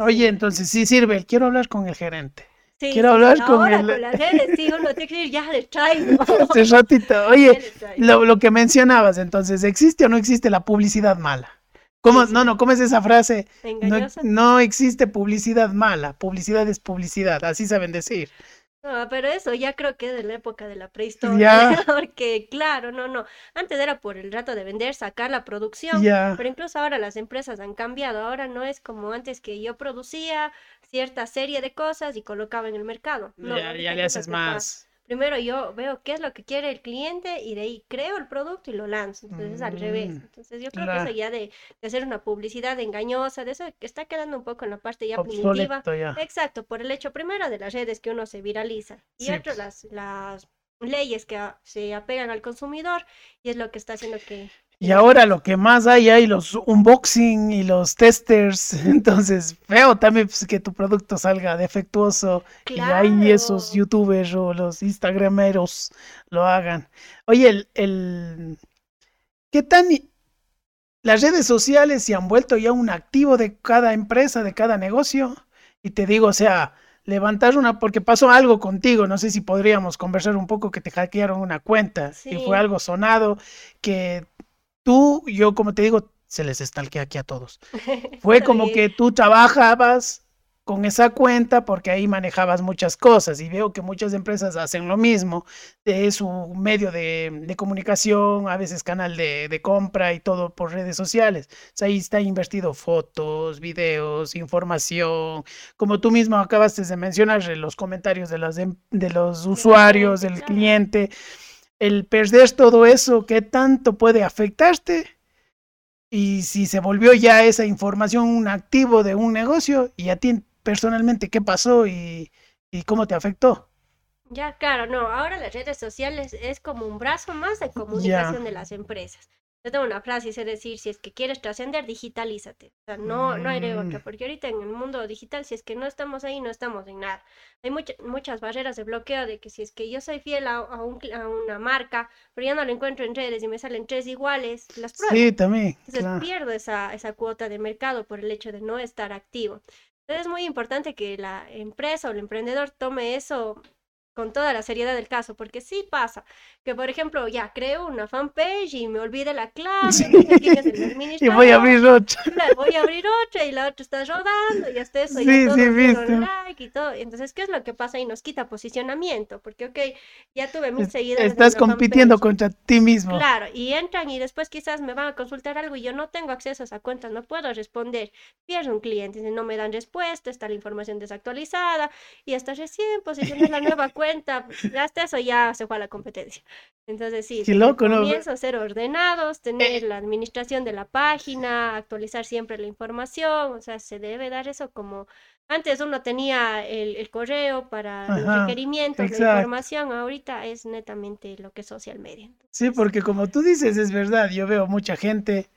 Oye, entonces sí sirve. Quiero hablar con el gerente. Sí, Quiero hablar con ahora el- con las redes, sí, tiene que decir, ya le traigo. Hace ratito. Oye, lo, lo que mencionabas, entonces, ¿existe o no existe la publicidad mala? ¿Cómo, Sí, sí. no, no, ¿cómo es esa frase? No, Engañosa. no existe publicidad mala, publicidad es publicidad, así saben decir. No, pero eso ya creo que es de la época de la prehistoria, Ya. porque claro, no, no, antes era por el rato de vender, sacar la producción, Ya. pero incluso ahora las empresas han cambiado, ahora no es como antes que yo producía cierta serie de cosas y colocaba en el mercado, no, ya, ya le haces más. primero yo veo qué es lo que quiere el cliente y de ahí creo el producto y lo lanzo. Entonces es al revés. Mm, Entonces yo creo que eso ya de, de hacer una publicidad engañosa, de eso que está quedando un poco en la parte ya primitiva. Ya. Exacto, por el hecho primero de las redes que uno se viraliza y Sí, otro pues. las, las leyes que se apegan al consumidor y es lo que está haciendo que... Y ahora lo que más hay, hay los unboxing y los testers. Entonces, feo también pues, que tu producto salga defectuoso y ahí esos Claro. youtubers o los instagrameros lo hagan. Oye, el, el- ¿qué tan las redes sociales se han vuelto ya un activo de cada empresa, de cada negocio? Y te digo, o sea, levantar una, porque pasó algo contigo, no sé si podríamos conversar un poco que te hackearon una cuenta y Sí. fue algo sonado que tú, yo como te digo, se les estalquea aquí a todos. Fue como que tú trabajabas con esa cuenta porque ahí manejabas muchas cosas y veo que muchas empresas hacen lo mismo. Es su medio de, de comunicación, a veces canal de, de compra y todo por redes sociales. O sea, ahí está invertido fotos, videos, información. Como tú mismo acabaste de mencionar, en los comentarios de los, em- de los usuarios, cliente, del claro. El perder todo eso, ¿qué tanto puede afectarte? Y si se volvió ya esa información un activo de un negocio, y a ti personalmente, ¿qué pasó y, y cómo te afectó? Ya, claro, no, ahora las redes sociales es como un brazo más de comunicación de las empresas. Yo tengo una frase, es decir, si es que quieres trascender, digitalízate. O sea, no, no hay de otra, Mm. porque ahorita en el mundo digital, si es que no estamos ahí, no estamos en nada. Hay mucha- muchas barreras de bloqueo de que si es que yo soy fiel a, a un cli- a una marca, pero ya no lo encuentro en redes y me salen tres iguales, las pruebo. Sí, también, Entonces claro. pierdo esa, esa cuota de mercado por el hecho de no estar activo. Entonces es muy importante que la empresa o el emprendedor tome eso con toda la seriedad del caso, porque sí pasa que, por ejemplo, ya creo una fanpage y me olvide la clave, Sí. el Y voy a abrir otra. voy a abrir otra y la otra está rodando y hasta eso Sí, sí, todos he dieron visto. like y todo. Entonces, ¿qué es lo que pasa? Y nos quita posicionamiento, porque, ok, ya tuve mil Es- seguidores Estás compitiendo fanpage. contra ti mismo. Claro, y entran y después quizás me van a consultar algo y yo no tengo acceso a esa cuenta, no puedo responder. Pierdo un cliente, no me dan respuesta, está la información desactualizada y hasta recién posicionar la nueva cuenta, hasta eso ya se fue a la competencia. Entonces sí, Qué loco, ¿no? comienzo ser ordenados, tener Eh. la administración de la página, actualizar siempre la información, o sea, se debe dar eso como... Antes uno tenía el, el correo para los Ajá, requerimientos, la exacto. información, ahorita es netamente lo que es social media. Sí, porque como tú dices, es verdad, yo veo mucha gente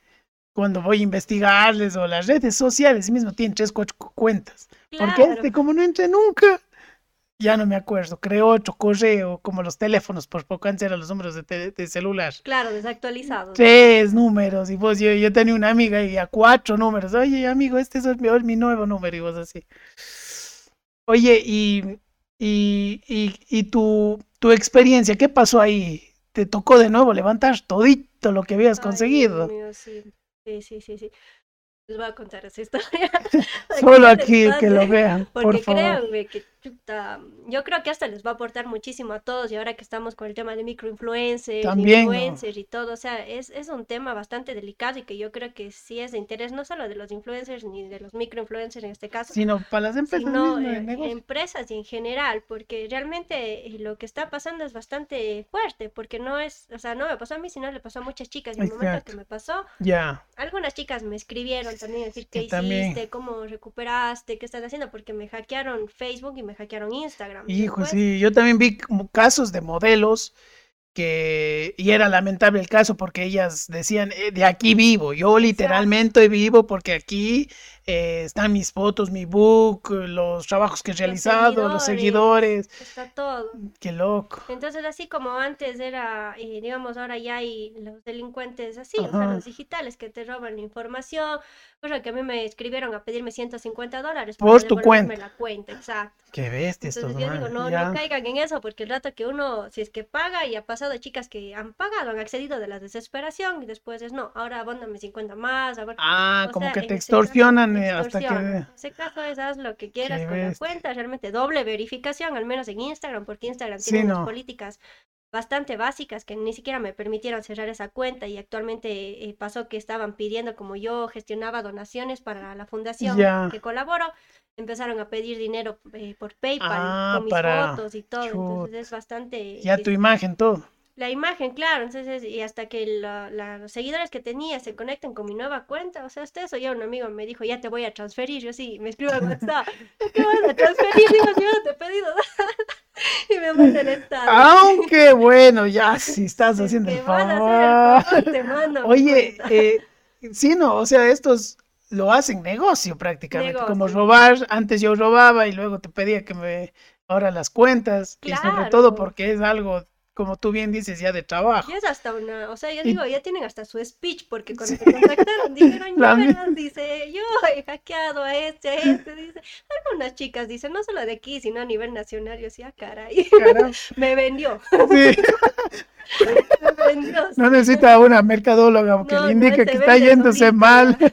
cuando voy a investigarles o las redes sociales mismo tienen tres, cuatro cu- cuentas. Porque Claro. este, como no entré nunca, ya no me acuerdo, creo otro correo, como los teléfonos, por poco antes eran los números de, de celular. Claro, desactualizados. Tres números, y vos, yo, yo tenía una amiga y a cuatro números. Oye, amigo, este es mi, mi nuevo número, y vos así. Oye, y, y, y, y tu, tu experiencia, ¿qué pasó ahí? ¿Te tocó de nuevo levantar todito lo que habías Ay, conseguido? mío, sí. Sí, sí, sí, sí. Les voy a contar esa historia. Solo aquí que lo vean, por favor. créanme que yo creo que hasta les va a aportar muchísimo a todos y ahora que estamos con el tema de microinfluencers, También, ¿no? influencers y todo, o sea, es, es un tema bastante delicado y que yo creo que sí es de interés no solo de los influencers ni de los microinfluencers en este caso, Sino para las empresas sino eh, empresas y en general, porque realmente eh, lo que está pasando es bastante fuerte, porque no es, o sea, no me pasó a mí, sino le pasó a muchas chicas y en el momento que me pasó, Ya, algunas chicas me escribieron también, decir qué Y también- hiciste, cómo recuperaste, qué estás haciendo, porque me hackearon Facebook y me hackearon Instagram. hijo, Después, sí, yo también vi casos de modelos que, y era lamentable el caso porque ellas decían, "Eh, de aquí vivo, yo literalmente vivo porque aquí eh, están mis fotos, mi book, los trabajos que he realizado, los seguidores, Está todo. qué loco. Entonces, así como antes era, eh, digamos, ahora ya hay los delincuentes así, o sea, Ajá. los digitales que te roban la información, que a mí me escribieron a pedirme 150 dólares Por tu cuenta. la cuenta, exacto. Qué bestia estos Entonces yo digo, no, ya. no caigan en eso, porque el rato que uno, si es que paga, y ha pasado chicas que han pagado, han accedido de la desesperación, y después es, no, ahora abóndame 50 más, a ver, Ah, como sea, que te ese caso, extorsionan eh, hasta extorsionan. que... En ese caso es haz lo que quieras Qué con la bestia. cuenta, realmente doble verificación, al menos en Instagram, porque Instagram Sí, tiene unas no. políticas bastante básicas que ni siquiera me permitieron cerrar esa cuenta y actualmente eh, pasó que estaban pidiendo como yo gestionaba donaciones para la fundación que colaboro, empezaron a pedir dinero eh, por PayPal Ah, con mis para- fotos y todo, entonces es bastante... Ya tu imagen, todo. La imagen, claro, entonces, y hasta que la- la- los seguidores que tenía se conecten con mi nueva cuenta, o sea, hasta eso ya un amigo me dijo, ya te voy a transferir, yo sí, me escribo al WhatsApp, ¿qué vas a transferir? Digo, yo no te he pedido nada, y me manda el estado. Aunque bueno, ya si estás Es haciendo el hacer favor. te mando Oye, eh, sí, no, o sea, estos lo hacen negocio prácticamente, como robar, antes yo robaba y luego te pedía que me, ahora las cuentas, y sobre todo porque es algo, como tú bien dices, ya de trabajo. Y es hasta una, o sea, yo Y- digo, ya tienen hasta su speech, porque cuando se contactaron dijeron, verás, dice, yo he hackeado a este, a este, dice, algunas chicas dicen, no solo de aquí, sino a nivel nacional, yo decía, caray, Caramba, me vendió, sí, me vendió. no necesita una mercadóloga que le indique que está yéndose mal. ya.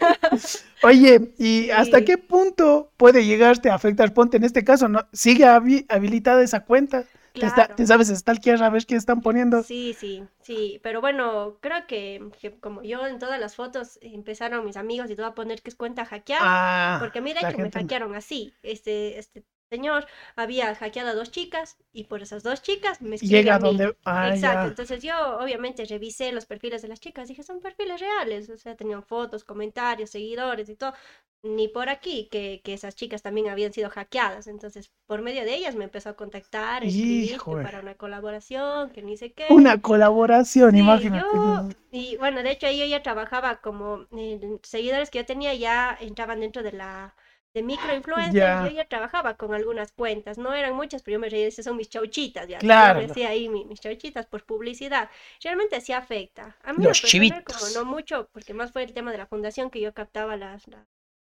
Oye, ¿y hasta qué punto puede llegarte a afectar? Ponte en este caso, ¿no? ¿Sigue habi- habilitada esa cuenta? ¿Te, está- Claro. te sabes stalkear a ver qué están poniendo? Sí, sí, sí, pero bueno, creo que, que como yo en todas las fotos empezaron mis amigos y todo a poner que es cuenta hackeada, Ah, porque a mí de la hecho me hackearon así, este, este señor había hackeado a dos chicas y por esas dos chicas me Llega a mí. donde... Ah, Exacto, ya. entonces yo obviamente revisé los perfiles de las chicas, dije, son perfiles reales, o sea, tenían fotos, comentarios, seguidores y todo, ni por aquí que, que esas chicas también habían sido hackeadas, entonces por medio de ellas me empezó a contactar, Híjole. para una colaboración, que ni sé qué. Una colaboración, Sí, imagínate. yo- y bueno, de hecho ahí yo ya trabajaba como eh, seguidores que yo tenía ya entraban dentro de la de microinfluencers, Ya. yo ya trabajaba con algunas cuentas, no eran muchas, pero yo me reía, esas son mis chauchitas, ya, yo Claro. me hacía ahí mi- mis chauchitas por publicidad, realmente sí afecta, a mí Los lo personal como no mucho, porque más fue el tema de la fundación que yo captaba las, las,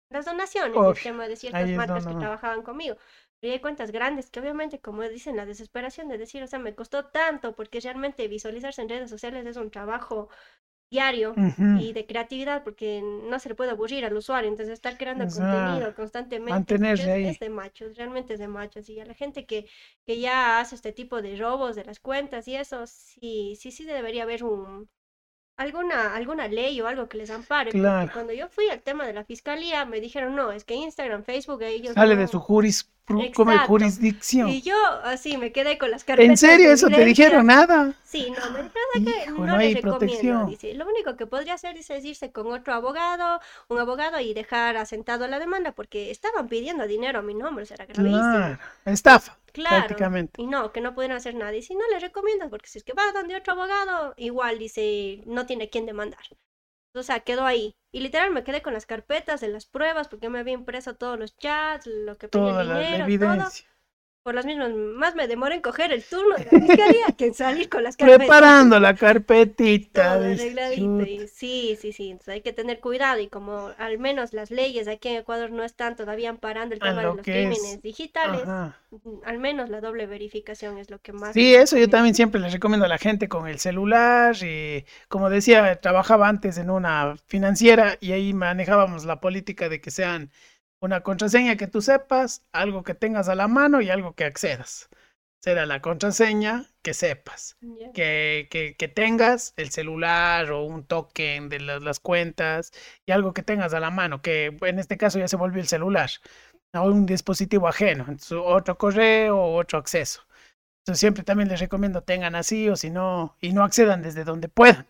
las donaciones, el tema de ciertas marcas que trabajaban conmigo, pero hay cuentas grandes que obviamente, como dicen, la desesperación de decir, o sea, me costó tanto, porque realmente visualizarse en redes sociales es un trabajo diario y de creatividad, porque no se le puede aburrir al usuario, entonces estar creando O sea, contenido constantemente mantenerse es, ahí. es de machos, realmente es de machos, y a la gente que, que ya hace este tipo de robos de las cuentas y eso, sí, sí, sí debería haber un... Alguna, alguna ley o algo que les ampare. porque Claro. cuando yo fui al tema de la fiscalía, me dijeron, no, es que Instagram, Facebook, ellos Sale no". de su juris, como jurisdicción. Y yo así me quedé con las carpetas. ¿En serio eso te dijeron nada? Sí, no, me dijeron "¿Sabe qué? Hijo, no, no hay recomiendo, protección. dice. Lo único que podría hacer, dice, es irse con otro abogado, un abogado y dejar asentado la demanda, porque estaban pidiendo dinero a mi nombre, o sea, era gravísimo. Claro, estafa, Claro, prácticamente. y no, que no pudieron hacer nada. Y si no, les recomiendas, porque si es que va donde otro abogado, igual dice, no tiene quien demandar. O sea, quedó ahí. Y literal me quedé con las carpetas de las pruebas, porque me había impreso todos los chats, lo que pedía Toda el la dinero, todo. Por las mismas, más me demoré en coger el turno de la fiscalía que en salir con las carpetas. Preparando la carpetita. Y sí, sí, sí. Entonces hay que tener cuidado. Y como al menos las leyes aquí en Ecuador no están todavía amparando el tema de lo los es. crímenes digitales, Ajá. mm, al menos la doble verificación es lo que más. Sí, eso yo también siempre les recomiendo a la gente con el celular. Y como decía, trabajaba antes en una financiera y ahí manejábamos la política de que sean una contraseña que tú sepas, algo que tengas a la mano y algo que accedas. Será la contraseña que sepas. Que, que, que tengas el celular o un token de las, las cuentas y algo que tengas a la mano, que en este caso ya se volvió el celular, o un dispositivo ajeno, entonces, otro correo o otro acceso. Entonces siempre también les recomiendo tengan así o si no, y no accedan desde donde puedan.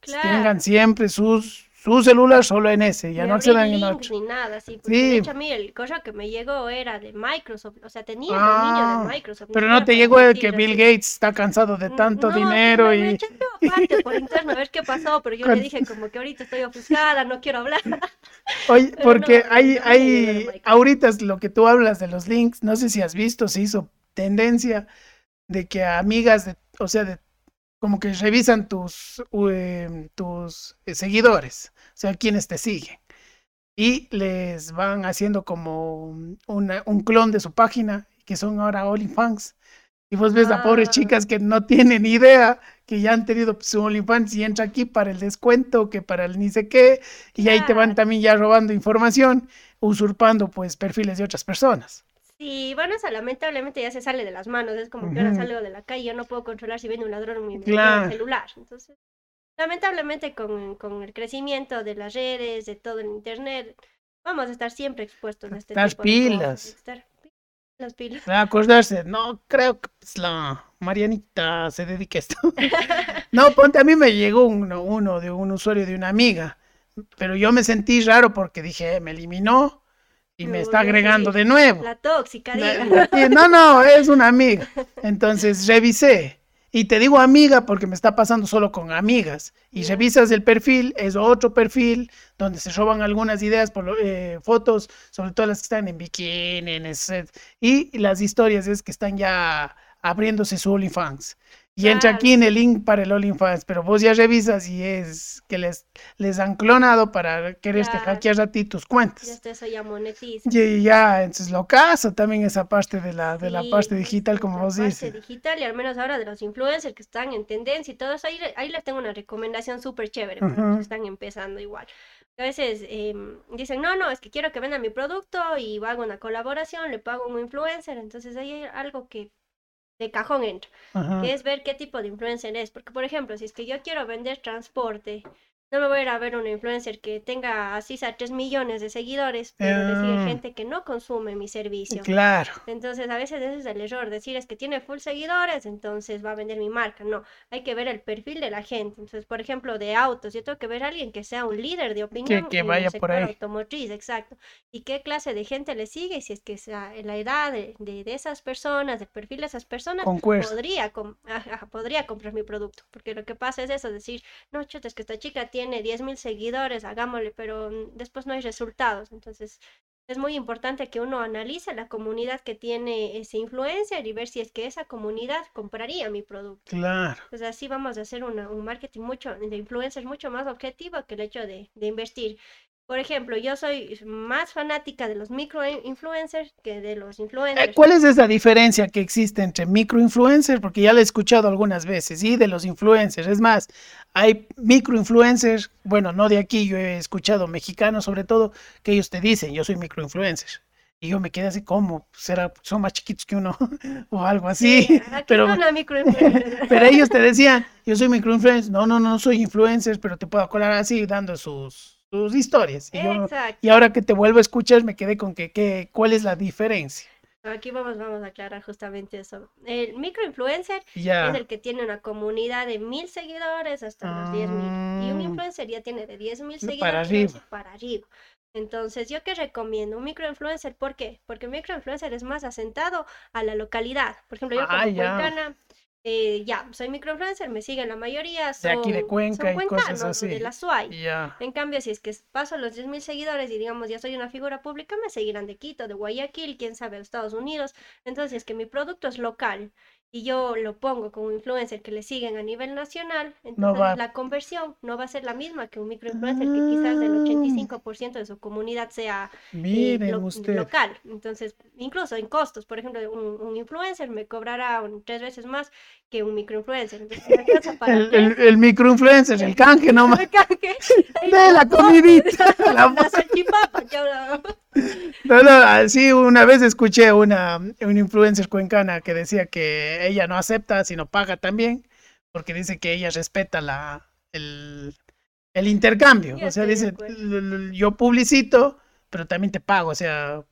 Claro. Tengan siempre sus, su celular solo en ese, ya Ni no accedan en otro. ni nada, sí. Porque Sí. de hecho a mí el correo que me llegó era de Microsoft, o sea, tenía el Ah, dominio de Microsoft. ni Pero no te llegó el que Bill. Gates está cansado de tanto no, dinero me, me y... chateó aparte por interno a ver qué pasó, pero yo le dije como que ahorita estoy ofuscada, no quiero hablar. Oye, Pero porque no, hay, no me hay, Microsoft. ahorita es lo que tú hablas de los links, no sé si has visto, se hizo tendencia de que amigas, de, o sea, de, como que revisan tus, em, tus eh, seguidores, o sea, quienes te siguen, y les van haciendo como una- un clon de su página, que son ahora OnlyFans. Y vos ves a pobres Ah. chicas que no tienen idea, que ya han tenido su OnlyFans y entra aquí para el descuento, que para el ni sé qué, y ahí te van también ya robando información, usurpando pues perfiles de otras personas. Sí, bueno, eso lamentablemente ya se sale de las manos, es como que ahora salgo de la calle, yo no puedo controlar si viene un ladrón mi Claro. celular. Entonces, lamentablemente con, con el crecimiento de las redes, de todo el internet, vamos a estar siempre expuestos a este tipo de estar las pilas. A acordarse, no creo que pues, la Marianita se dedique a esto. no, ponte, a mí me llegó uno, uno de un usuario de una amiga, pero yo me sentí raro porque dije, "Eh, me eliminó y Me está agregando de nuevo. La tóxica, diga. no, no, es una amiga. Entonces revisé. Y te digo amiga porque me está pasando solo con amigas. Y Ya. revisas el perfil, es otro perfil donde se roban algunas ideas, por eh, fotos, sobre todo las que están en bikini, en ese- y las historias es que están ya abriéndose su OnlyFans. Y entra aquí en el link para el OnlyFans, pero vos ya revisas y es que les, les han clonado para quererte Claro. hackear a ti tus Ya cuentas. está eso ya monetiza. Y ya, entonces lo caso también esa parte de la, de la parte digital, como la vos parte dices. digital y al menos ahora de los influencers que están en tendencia y todo eso, ahí, ahí les tengo una recomendación súper chévere para los Ujú. que están empezando igual. A veces em, dicen, no, no, es que quiero que venda mi producto y hago una colaboración, le pago a un influencer, entonces ahí hay algo que de cajón entra, Ajá. que es ver qué tipo de influencer es, porque por ejemplo, si es que yo quiero vender transporte, no me voy a ir a ver una influencer que tenga así a 3 millones de seguidores, pero le sigue Ah. gente que no consume mi servicio. Claro. Entonces, a veces ese es el error, decir es que tiene full seguidores, entonces va a vender mi marca. No, hay que ver el perfil de la gente. Entonces, por ejemplo, de autos, yo tengo que ver a alguien que sea un líder de opinión que en vaya el por ahí. automotriz, exacto. Y qué clase de gente le sigue, y si es que sea la edad de, de, de esas personas, el perfil de esas personas, Concuerdo. podría, com- ajá, podría comprar mi producto. Porque lo que pasa es eso, decir, no, chuta, es que esta chica tiene 10 mil seguidores, hagámosle, pero mm, después no hay resultados. Entonces, es muy importante que uno analice la comunidad que tiene ese influencer y ver si es que esa comunidad compraría mi producto. Claro. Pues así vamos a hacer una- un marketing mucho de influencers mucho más objetivo que el hecho de, de invertir. Por ejemplo, yo soy más fanática de los micro influencers que de los Eh, influencers. ¿Cuál es esa diferencia que existe entre microinfluencers? Porque ya la he escuchado algunas veces, y de los influencers. Es más, hay microinfluencers, bueno, no de aquí, yo he escuchado mexicanos sobre todo, que ellos te dicen, yo soy microinfluencer. Y yo me quedé así, ¿cómo? ¿Será, son más chiquitos que uno? o algo así. Sí, pero, microinfluencer. pero ellos te decían, yo soy microinfluencer. No, no, no soy influencer, pero te puedo colar así dando sus, sus historias. Y, yo- y ahora que te vuelvo a escuchar, me quedé con que, que ¿cuál es la diferencia? Aquí vamos, vamos a aclarar justamente eso. El microinfluencer Y Ya. es el que tiene una comunidad de mil seguidores hasta los diez mil. Y un Ah. influencer ya tiene de diez mil Para seguidores arriba. para arriba. Entonces, ¿yo qué recomiendo? Un microinfluencer, ¿por qué? Porque un microinfluencer es más asentado a la localidad. Por ejemplo, yo como Ah, ya. cuencana, eh, ya, soy microinfluencer, me siguen la mayoría, De son, aquí de Cuenca son y cosas así. de la SUAY. Ya. En cambio, si es que paso los 10.000 seguidores y digamos ya soy una figura pública, me seguirán de Quito, de Guayaquil, quién sabe, de Estados Unidos. Entonces, si es que mi producto es local y yo lo pongo como influencer que le siguen a nivel nacional, entonces la conversión no va a ser la misma que un microinfluencer que quizás el Ah. 85% de su comunidad sea eh, Miren lo- usted. local. Entonces, incluso en costos, por ejemplo, un, un influencer me cobrará un- tres veces más que un microinfluencer. Entonces, para El, el, el microinfluencer, el canje nomás. Me cague. De la comidita. La salchipapa. No, no, así una vez escuché una, una influencer cuencana que decía que ella no acepta, sino paga también, porque dice que ella respeta la, el, el intercambio. O sea, de dice, acuerdo. "L- l- yo publicito, pero también te pago, o sea,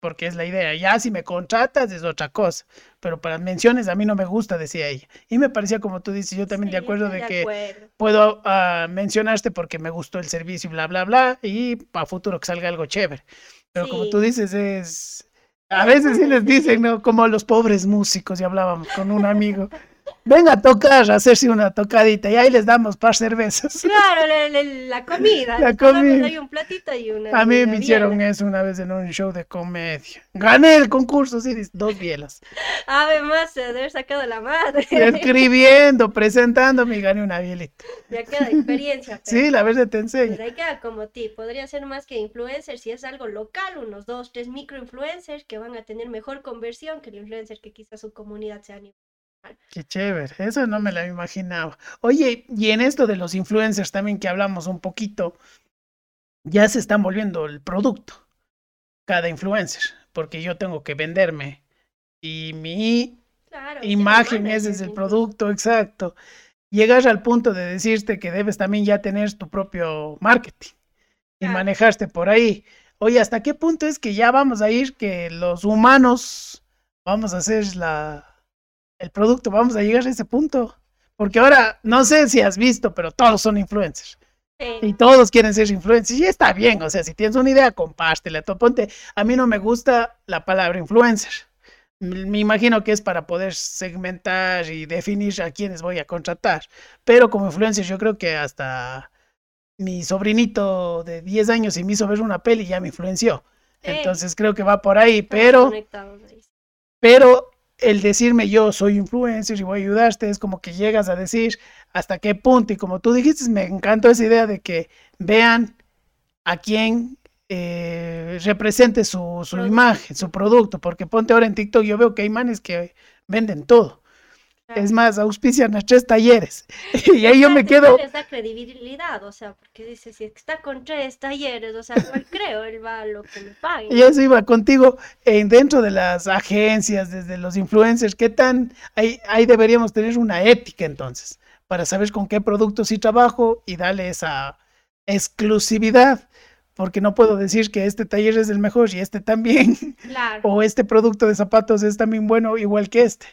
porque es la idea. Ya si me contratas es otra cosa, pero para menciones a mí no me gusta, decía ella. Y me parecía como tú dices, yo también de Sí, acuerdo estoy de que acuerdo. puedo ah, mencionarte porque me gustó el servicio y bla, bla, bla, y para futuro que salga algo chévere. Pero como tú dices, es... A veces sí les dicen, ¿no? Como los pobres músicos, y hablábamos con un amigo, venga a tocar, a hacerse una tocadita, y ahí les damos par cervezas. Claro, la, la- la comida. La comida. ahí un platito y una. A mí una me hicieron biela. eso una vez en un show de comedia. Gané el concurso, sí, dos bielas. Además de haber sacado la madre. Escribiendo, presentándome y gané una bielita. ya queda experiencia. Sí, pero, la verdad te pues enseño. ahí queda como tip. Podría ser más que influencer si es algo local, unos dos, tres microinfluencers que van a tener mejor conversión que el influencer que quizás su comunidad sea a nivel. Qué chévere, eso no me la imaginaba. Oye, y en esto de los influencers también que hablamos un poquito, ya se están volviendo el producto, cada influencer, porque yo tengo que venderme y mi Claro. imagen ese es el producto, exacto. Llegas al punto de decirte que debes también ya tener tu propio marketing y Claro. manejarte por ahí. oye, ¿hasta qué punto es que ya vamos a ir que los humanos vamos a hacer la, el producto, vamos a llegar a ese punto? Porque ahora, no sé si has visto, pero todos son influencers. Y todos quieren ser influencers. Y está bien, o sea, si tienes una idea, compártela. Ponte, a mí no me gusta la palabra influencer. Me imagino que es para poder segmentar y definir a quiénes voy a contratar. Pero como influencer, yo creo que hasta mi sobrinito de 10 años y me hizo ver una peli ya me influenció. Entonces creo que va por ahí, pero... Pero el decirme yo soy influencer y voy a ayudarte es como que llegas a decir hasta qué punto. Y como tú dijiste, me encantó esa idea de que vean a quién eh, represente su, su imagen, su producto. Porque ponte ahora en TikTok, yo veo que hay manes que venden todo. Es más, auspician a tres talleres. y ahí yo me quedo. les da credibilidad, o sea, porque dice, si está con tres talleres, o sea, ¿cuál creo? Él va a lo que me pague. Y eso iba contigo, en dentro de las agencias, desde los influencers, ¿qué tan. Ahí, ahí deberíamos tener una ética entonces, para saber con qué productos sí trabajo y darle esa exclusividad porque no puedo decir que este taller es el mejor y este también, claro. o este producto de zapatos es también bueno igual que este.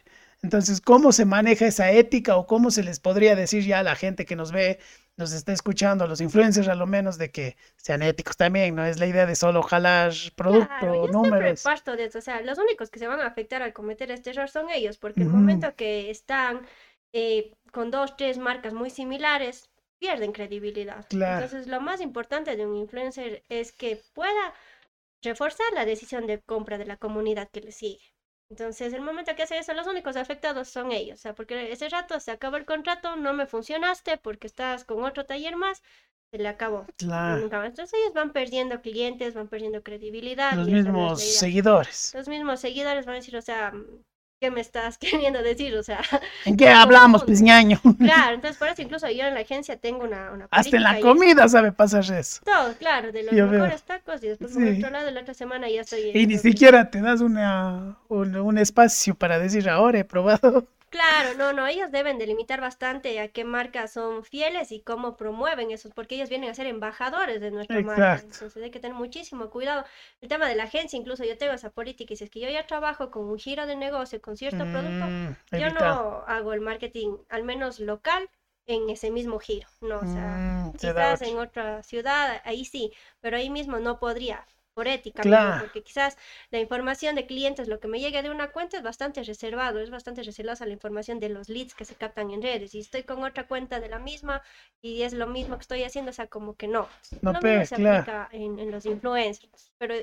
Entonces, ¿cómo se maneja esa ética o cómo se les podría decir ya a la gente que nos ve, nos está escuchando, a los influencers a lo menos, de que sean éticos también? No es la idea de solo jalar producto, claro, yo números. Parto de eso. O sea, los únicos que se van a afectar al cometer este error son ellos, porque el momento que están eh, con dos, tres marcas muy similares, pierden credibilidad. Entonces, lo más importante de un influencer es que pueda reforzar la decisión de compra de la comunidad que le sigue. Entonces, el momento que hace eso, los únicos afectados son ellos. O sea, porque ese rato se acabó el contrato, no me funcionaste porque estás con otro taller más, se le acabó. Claro. Entonces, ellos van perdiendo clientes, van perdiendo credibilidad. Los mismos seguidores. Los mismos seguidores van a decir, o sea, ¿qué me estás queriendo decir? O sea, ¿en qué hablamos, pisñaño? Claro, entonces por eso incluso yo en la agencia tengo una, una Hasta en la comida sabe pasar eso. Todo, claro, de los mejores tacos y después por otro lado la otra semana ya estoy... Y ni siquiera te das una, un, un espacio para decir ahora he probado. Claro, no, no, ellos deben delimitar bastante a qué marcas son fieles y cómo promueven esos, porque ellos vienen a ser embajadores de nuestra marca. Entonces hay que tener muchísimo cuidado. El tema de la agencia, incluso yo tengo esa política, y si es que yo ya trabajo con un giro de negocio, con cierto producto, mm, yo no hago el marketing, al menos local, en ese mismo giro. No, o sea, mm, quizás en otra ciudad, ahí sí, pero ahí mismo no podría por ética, porque quizás la información de clientes, lo que me llegue de una cuenta es bastante reservado, es bastante recelosa la información de los leads que se captan en redes. Y estoy con otra cuenta de la misma y es lo mismo que estoy haciendo, o sea, como que no. No, no se aplica en, los influencers. Pero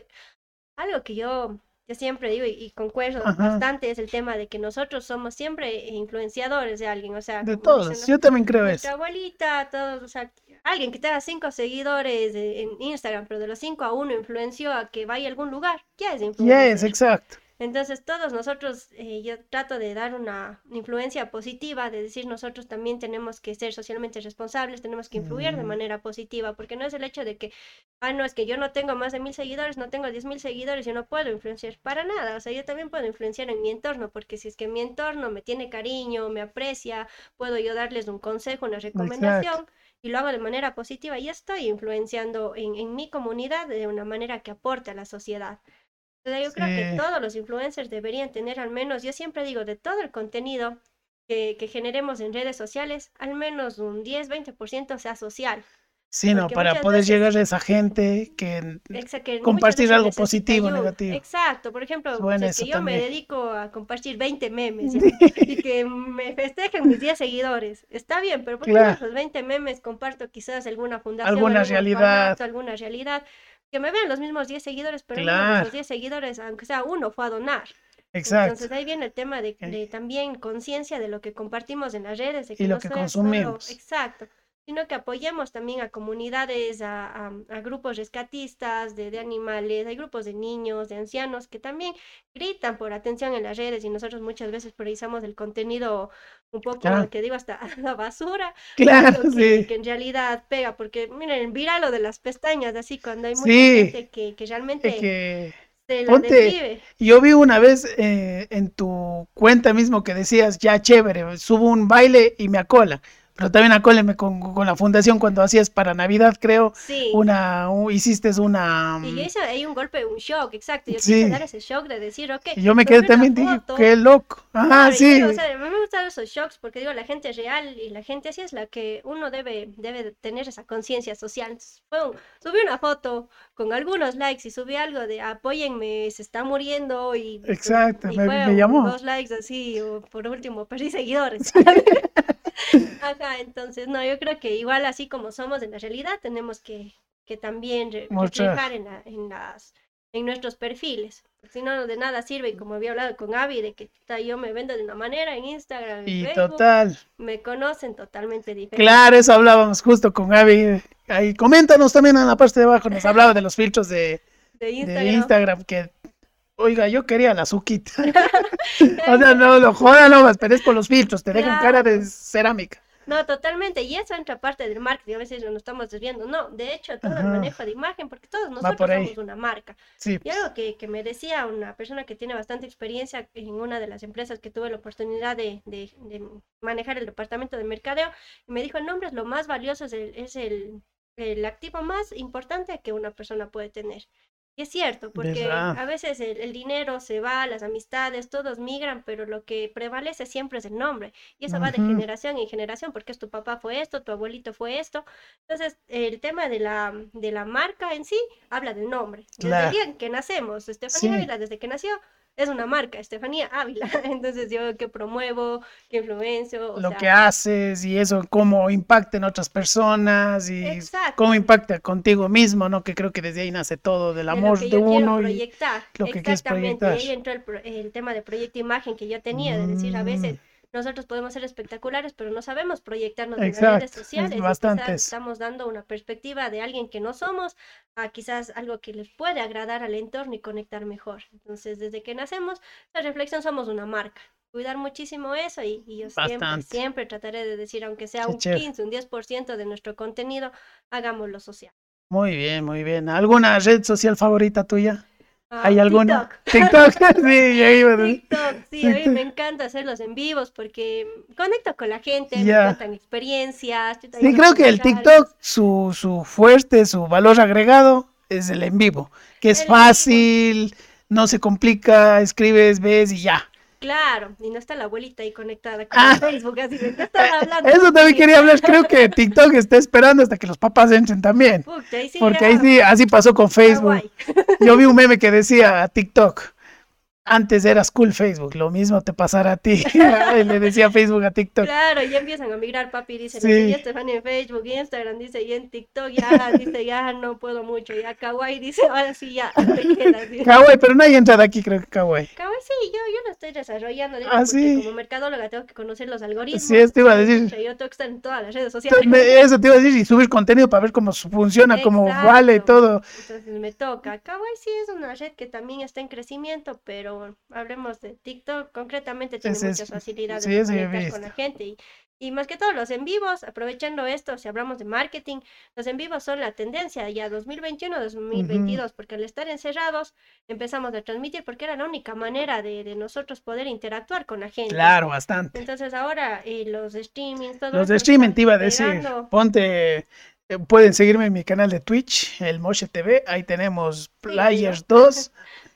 algo que yo yo siempre digo y, concuerdo bastante es el tema de que nosotros somos siempre influenciadores de alguien, o sea, de todos, yo también creo eso. abuelita, todos, o sea, alguien que tenga cinco seguidores en Instagram, pero de los cinco a uno influenció a que vaya a algún lugar, ya es influencer. Ya es, exacto. Entonces todos nosotros, eh, yo trato de dar una influencia positiva, de decir nosotros también tenemos que ser socialmente responsables, tenemos que influir de mm. manera positiva, porque no es el hecho de que, ah, no, es que yo no tengo más de mil seguidores, no tengo diez mil seguidores, yo no puedo influenciar para nada, o sea, yo también puedo influenciar en mi entorno, porque si es que mi entorno me tiene cariño, me aprecia, puedo yo darles un consejo, una recomendación. y lo hago de manera positiva y estoy influenciando en, en, mi comunidad de una manera que aporte a la sociedad yo creo que todos los influencers deberían tener al menos, yo siempre digo, de todo el contenido que, que generemos en redes sociales, al menos un 10-20% sea social. Sí, no, para poder llegar a esa gente que, compartir algo positivo, negativo. Exacto, por ejemplo, si yo me dedico a compartir 20 memes y que me festejen mis 10 seguidores, está bien, pero por claro. esos 20 memes comparto quizás alguna fundación, alguna realidad, alguna realidad, que me vean los mismos 10 seguidores, pero los 10 seguidores, aunque sea uno, fue a donar. Exacto. Entonces ahí viene el tema de, de también conciencia de lo que compartimos en las redes. De que y lo que consumimos. exacto sino que apoyemos también a comunidades, a, grupos rescatistas de, de, animales, hay grupos de niños, de ancianos que también gritan por atención en las redes y nosotros muchas veces priorizamos el contenido un poco, que digo, hasta la basura, claro, que, que, en realidad pega, porque miren, viral lo de las pestañas, así cuando hay mucha gente que, que realmente... Que... Se la Ponte, yo vi una vez eh, en tu cuenta mismo que decías, ya chévere, subo un baile y me acola Pero también acóleme con, con la fundación cuando hacías para Navidad, creo, Sí. una, u- hiciste una... Y yo hice ahí un golpe, un shock, exacto. Yo Sí. quise dar ese shock de decir, ok. Y yo me quedé también, dije, qué loco. Ajá, Claro, y sí. digo, o sea, a mí me gustan esos shocks porque digo, la gente es real y la gente así es la que uno debe, debe de tener esa conciencia social. Entonces, fue un- subí una foto con algunos likes y subí algo de apóyenme, se está muriendo y, Exacto, y me- fue me un- llamó. dos likes así, o por último perdí seguidores. Ajá, entonces no, yo creo que igual así como somos en la realidad tenemos que, que también re- reflejar en, la- en las en nuestros perfiles. Si no, de nada sirve, y como había hablado con Avi, de que yo me vendo de una manera en Instagram, en Y Facebook, total. me conocen totalmente diferente. Claro, eso hablábamos justo con Gaby. Ahí, coméntanos también en la parte de abajo, nos hablaba de los filtros de, de de Instagram. Instagram, que, oiga, yo quería la Zuquita. o sea, no, lo joda nomás, pero es por los filtros, te dejan cara de cerámica. No, totalmente. Y eso entra parte del marketing. A veces nos estamos desviando. No, de hecho, todo el manejo de imagen, porque todos nosotros somos una marca. Sí, Y algo que, que me decía una persona que tiene bastante experiencia en una de las empresas que tuve la oportunidad de, de- de manejar el departamento de mercadeo, y me dijo, el nombre es lo más valioso, es el, es el, el activo más importante que una persona puede tener. Y es cierto, porque ¿Verdad? a veces el, el dinero se va, las amistades, todos migran, pero lo que prevalece siempre es el nombre. Y eso va de generación en generación, porque es tu papá fue esto, tu abuelito fue esto. Entonces, el tema de la, de la marca en sí habla del nombre. Desde Claro. el día en que nacemos, Estefanía Sí. Ávila, desde que nació, es una marca, Estefanía Ávila. Entonces, yo que promuevo, que influencio, o lo sea, que haces y eso, cómo impacta en otras personas y Exacto. cómo impacta contigo mismo, ¿no? Que creo que desde ahí nace todo, del amor de uno y lo que quieres Exactamente, ahí proyectar. entró el, el tema de proyecto imagen que yo tenía, de decir, a veces. Nosotros podemos ser espectaculares, pero no sabemos proyectarnos en las Exacto, redes es sociales. bastantes. estamos dando una perspectiva de alguien que no somos a quizás algo que les puede agradar al entorno y conectar mejor. Entonces, desde que nacemos, la reflexión somos una marca. Cuidar muchísimo eso y, y yo siempre, siempre trataré de decir, aunque sea Qué un chévere. 15, un 10% de nuestro contenido, hagámoslo social. Muy bien, muy bien. ¿Alguna red social favorita tuya? Ah, ¿Hay alguna? TikTok. TikTok, sí, ya iba a decir. TikTok, sí, a mí me encanta hacerlos en vivos porque conecto con la gente, Ya. me cuentan experiencias. yo Sí, creo que el. TikTok, su, su fuerte, su valor agregado es el en vivo, que es El en vivo. fácil, no se complica, escribes, ves y ya. Claro, y no está la abuelita ahí conectada con Ah. Facebook, así de ¿qué estás hablando? Eso también quería hablar, creo que TikTok está esperando hasta que los papás entren también, Puta, ahí sí porque ya, ahí sí, así pasó con Facebook. Yo vi un meme que decía TikTok. Antes eras cool Facebook, lo mismo te pasará a ti. Y Le decía Facebook a TikTok. Claro, ya empiezan a migrar, papi dice, Sí. Estefania en Facebook, Instagram dice, y en TikTok ya, dice, ya no puedo mucho, ya Kawaii dice, ahora sí ya, te quedas. Kawaii, pero no hay entrada aquí, creo que Kawaii. Kawaii sí, yo, yo lo estoy desarrollando, digo, Ah, sí. como mercadóloga tengo que conocer los algoritmos. Sí, esto iba a decir. Yo tengo que estar en todas las redes sociales. Me- Eso te iba a decir, y subir contenido para ver cómo funciona, cómo vale y todo. Entonces me toca. Kawaii sí es una red que también está en crecimiento, pero hablemos de TikTok, concretamente tiene es- muchas facilidades sí, de con la gente. Y, y más que todo los en vivos, aprovechando esto, si hablamos de marketing, los en vivos son la tendencia ya 2021-2022, porque al estar encerrados empezamos a transmitir porque era la única manera de, de nosotros poder interactuar con la gente. Claro, bastante. Entonces ahora eh, los streamings, todo Los de streaming te iba a decir, pegando. ponte, eh, pueden seguirme en mi canal de Twitch, el Moshe TV, ahí tenemos Players 2,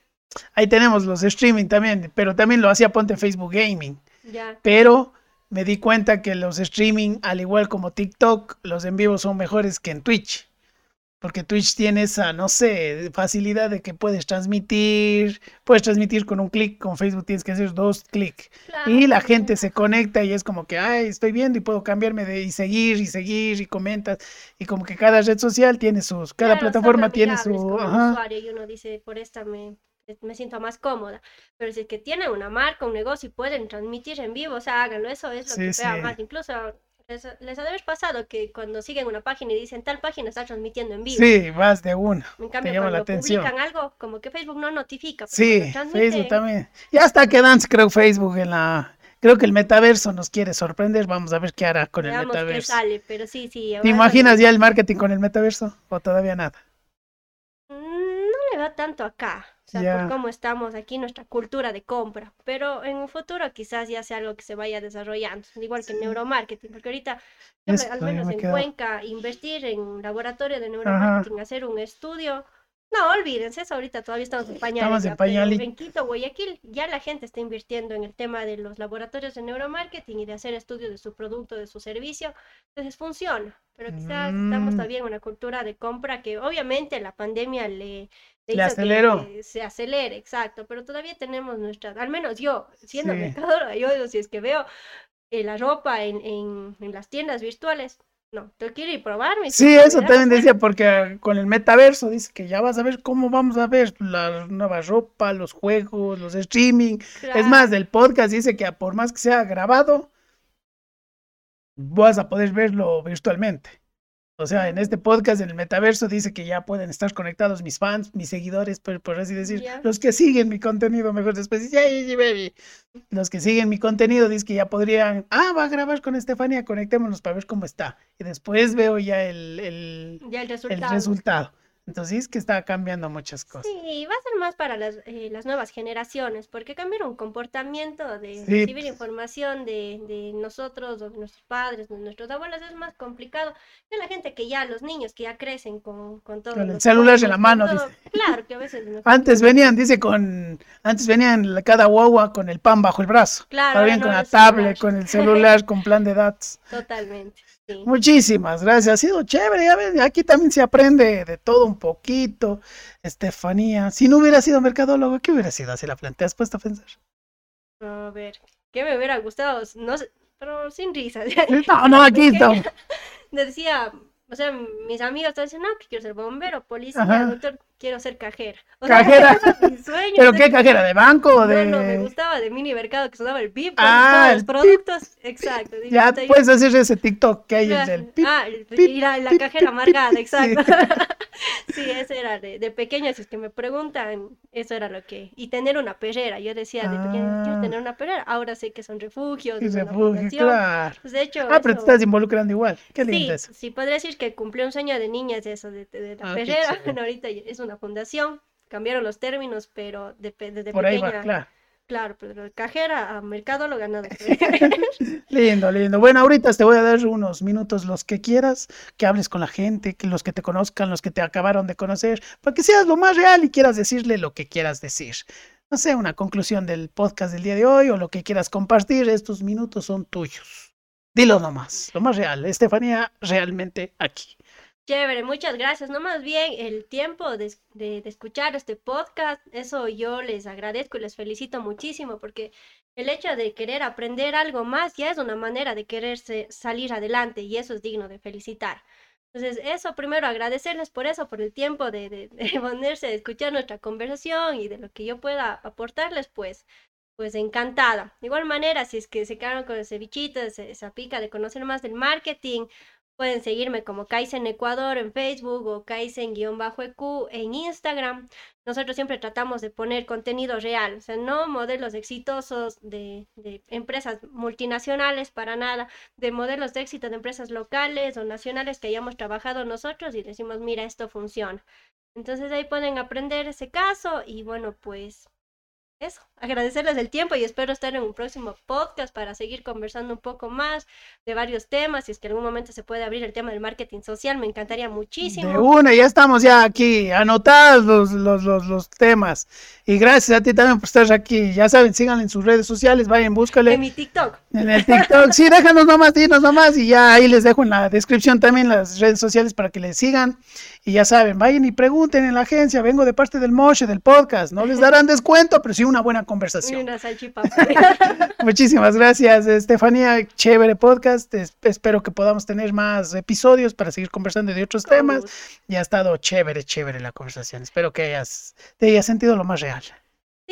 ahí tenemos los streaming también, pero también lo hacía ponte Facebook Gaming, Ya. pero me di cuenta que los streaming, al igual como TikTok, los en vivo son mejores que en Twitch. Porque Twitch tiene esa, no sé, facilidad de que puedes transmitir, puedes transmitir con un clic, con Facebook tienes que hacer dos clics. Y la Claro. gente se conecta y es como que, ay, estoy viendo y puedo cambiarme de y seguir y seguir y comentas. Y como que cada red social tiene sus, cada Claro, plataforma tiene su, el ajá, usuario y uno dice, por esta me, me siento más cómoda. Pero si es que tienen una marca, un negocio y pueden transmitir en vivo, o sea, háganlo, eso es lo Sí, que pega sí. más. Incluso les, les ha de haber pasado que cuando siguen una página y dicen tal página está transmitiendo en vivo. sí, vas de una. En cambio, llama la atención. publican algo, como que Facebook no notifica. Sí, transmite, Facebook también. Ya está quedando, creo, Facebook en la, creo que el metaverso nos quiere sorprender. Vamos a ver qué hará con el Veamos qué metaverso. sale, pero sí, sí. ¿Te imaginas ya el marketing con el metaverso? ¿O todavía nada? Mm, No le va tanto acá. O sea, Ya. por cómo estamos aquí, nuestra cultura de compra. Pero en un futuro quizás ya sea algo que se vaya desarrollando, igual que el neuromarketing, porque ahorita, al menos me en queda. Cuenca, invertir en un laboratorio de neuromarketing, hacer un estudio. No, olvídense, eso ahorita todavía estamos en pañales. Estamos en pañali- En Quito, Guayaquil, ya la gente está invirtiendo en el tema de los laboratorios de neuromarketing y de hacer estudios de su producto, de su servicio. Entonces funciona, pero quizás estamos Mm. todavía en una cultura de compra que obviamente la pandemia le, Le hizo que- aceleró. que se acelere, exacto, pero todavía tenemos nuestra, al menos yo, siendo Sí. mercadora, yo si es que veo eh, la ropa en, en, en las tiendas virtuales, no, tengo que ir y probarme. Sí, eso también decía, porque con el metaverso dice que ya vas a ver cómo vamos a ver la nueva ropa, los juegos, los streaming. Es más, del podcast dice que por más que sea grabado, vas a poder verlo virtualmente. O sea, en este podcast, en el metaverso, dice que ya pueden estar conectados mis fans, mis seguidores, por, por así decir, los que siguen mi contenido, mejor después dice, "Ay, ay, baby". Los que siguen mi contenido, dice que ya podrían, ah, va a grabar con Estefanía, conectémonos para ver cómo está. Y después veo ya el, el, ya el el resultado. Entonces, es que está cambiando muchas cosas. Sí, va a ser más para las, eh, las nuevas generaciones, porque cambiar un comportamiento de Sí, recibir pues. información de, de nosotros, de nuestros padres, de nuestros abuelos, es más complicado que la gente que ya, los niños que ya crecen con, con todo. Con el celular en la mano, dice. Claro, que a veces... nos- Antes venían, dice, con, antes venían cada guagua con el pan bajo el brazo. Claro, Ahora ahora con no, la tablet, con el celular, con plan de datos. Totalmente, sí. Muchísimas gracias, ha sido chévere, ya ves, aquí también se aprende de todo un poquito. Estefanía, si no hubiera sido mercadólogo, ¿qué hubiera sido? Así la planteas puesto a pensar. A ver, ¿qué me hubiera gustado? No sé, pero sin risa. No, no, aquí. Decía, o sea, mis amigos todos dicen, no, que quiero ser bombero, policía, Ajá. doctor, quiero ser cajera. O sea, Cajera. es mi sueño. ¿Pero sea, qué cajera? ¿De banco o de...? No, no, me gustaba de mini mercado que sonaba el pip, Ah, ah, el los productos, exacto. Ya yo- puedes hacer ese TikTok que hay, el del pip. Ah, el- pip, y la, la pip, cajera amargada, exacto. sí. Sí, eso era de, de pequeña, si es que me preguntan, eso era lo que... Y tener una perrera, yo decía, de pequeña, quiero Ah. tener una perrera, ahora sé que son refugios, Y es una refugio, fundación. claro. Pues, de hecho, Ah, pero te estás involucrando igual. Qué lindo Sí, eso. sí, podría decir que cumplió un sueño de niñas eso, de, de- la Ah, perrera. chévere. Ahorita es una fundación, cambiaron los términos, pero de, desde Por ahí pequeña, va, claro. claro, pero cajera a mercado lo ganado. Lindo, lindo. Bueno, ahorita te voy a dar unos minutos los que quieras, que hables con la gente, que los que te conozcan, los que te acabaron de conocer, para que seas lo más real y quieras decirle lo que quieras decir. No sé, una conclusión del podcast del día de hoy o lo que quieras compartir, estos minutos son tuyos. Dilo nomás, lo más real. Estefanía, realmente aquí. Chévere, muchas gracias. No más bien el tiempo de, de- escuchar este podcast, eso yo les agradezco y les felicito muchísimo porque el hecho de querer aprender algo más ya es una manera de quererse salir adelante y eso es digno de felicitar. Entonces, eso primero agradecerles por eso, por el tiempo de, de, ponerse a escuchar nuestra conversación y de lo que yo pueda aportarles, pues, pues encantada. De igual manera, si es que se quedaron con ese bichito, esa pica de conocer más del marketing, Pueden seguirme como Kaizen Ecuador en Facebook o Kaizen-EQ en Instagram. Nosotros siempre tratamos de poner contenido real, o sea, no modelos exitosos de, de empresas multinacionales para nada, de modelos de éxito de empresas locales o nacionales que hayamos trabajado nosotros y decimos, mira, esto funciona. Entonces ahí pueden aprender ese caso y bueno, pues eso, agradecerles el tiempo y espero estar en un próximo podcast para seguir conversando un poco más de varios temas. Si es que en algún momento se puede abrir el tema del marketing social, me encantaría De muchísimo. una, ya estamos ya aquí, anotados los, los, los, los temas. Y gracias a ti también por estar aquí. Ya saben, síganle en sus redes sociales, vayan, búscale. En mi TikTok. En el TikTok, sí, déjanos nomás, dinos nomás y ya ahí les dejo en la descripción también las redes sociales para que les sigan. Y ya saben, vayan y pregunten en la agencia, vengo de parte del Moshe, del podcast, no les darán descuento, pero sí una buena Y conversación. una. Muchísimas gracias, Estefanía, chévere podcast, es- espero que podamos tener más episodios para seguir conversando de otros temas. Y ha estado chévere, chévere la conversación, espero que hayas, te hayas sentido lo más real.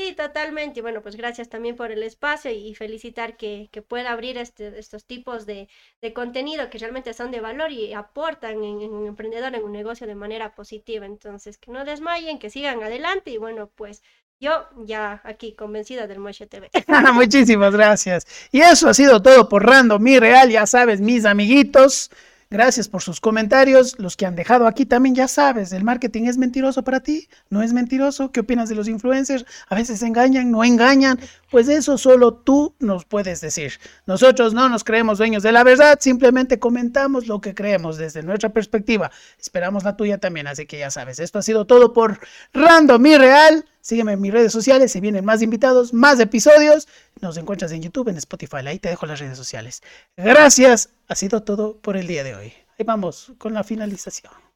Sí, totalmente. Y bueno, pues gracias también por el espacio y felicitar que, que pueda abrir este, estos tipos de, de contenido que realmente son de valor y aportan en, un emprendedor, en un negocio de manera positiva. Entonces, que no desmayen, que sigan adelante y bueno, pues yo ya aquí convencida del Moche TV. Muchísimas gracias. Y eso ha sido todo por Random Mi Real, ya sabes, mis amiguitos. Gracias por sus comentarios. Los que han dejado aquí también ya sabes, ¿el marketing es mentiroso para ti? ¿No es mentiroso? ¿Qué opinas de los influencers? ¿A veces engañan? ¿No engañan? Pues eso solo tú nos puedes decir. Nosotros no nos creemos dueños de la verdad, simplemente comentamos lo que creemos desde nuestra perspectiva. Esperamos la tuya también, así que ya sabes, esto ha sido todo por Random y Real. Sígueme en mis redes sociales, se vienen más invitados, más episodios. Nos encuentras en YouTube, en Spotify, ahí te dejo las redes sociales. Gracias, ha sido todo por el día de hoy. Ahí vamos con la finalización.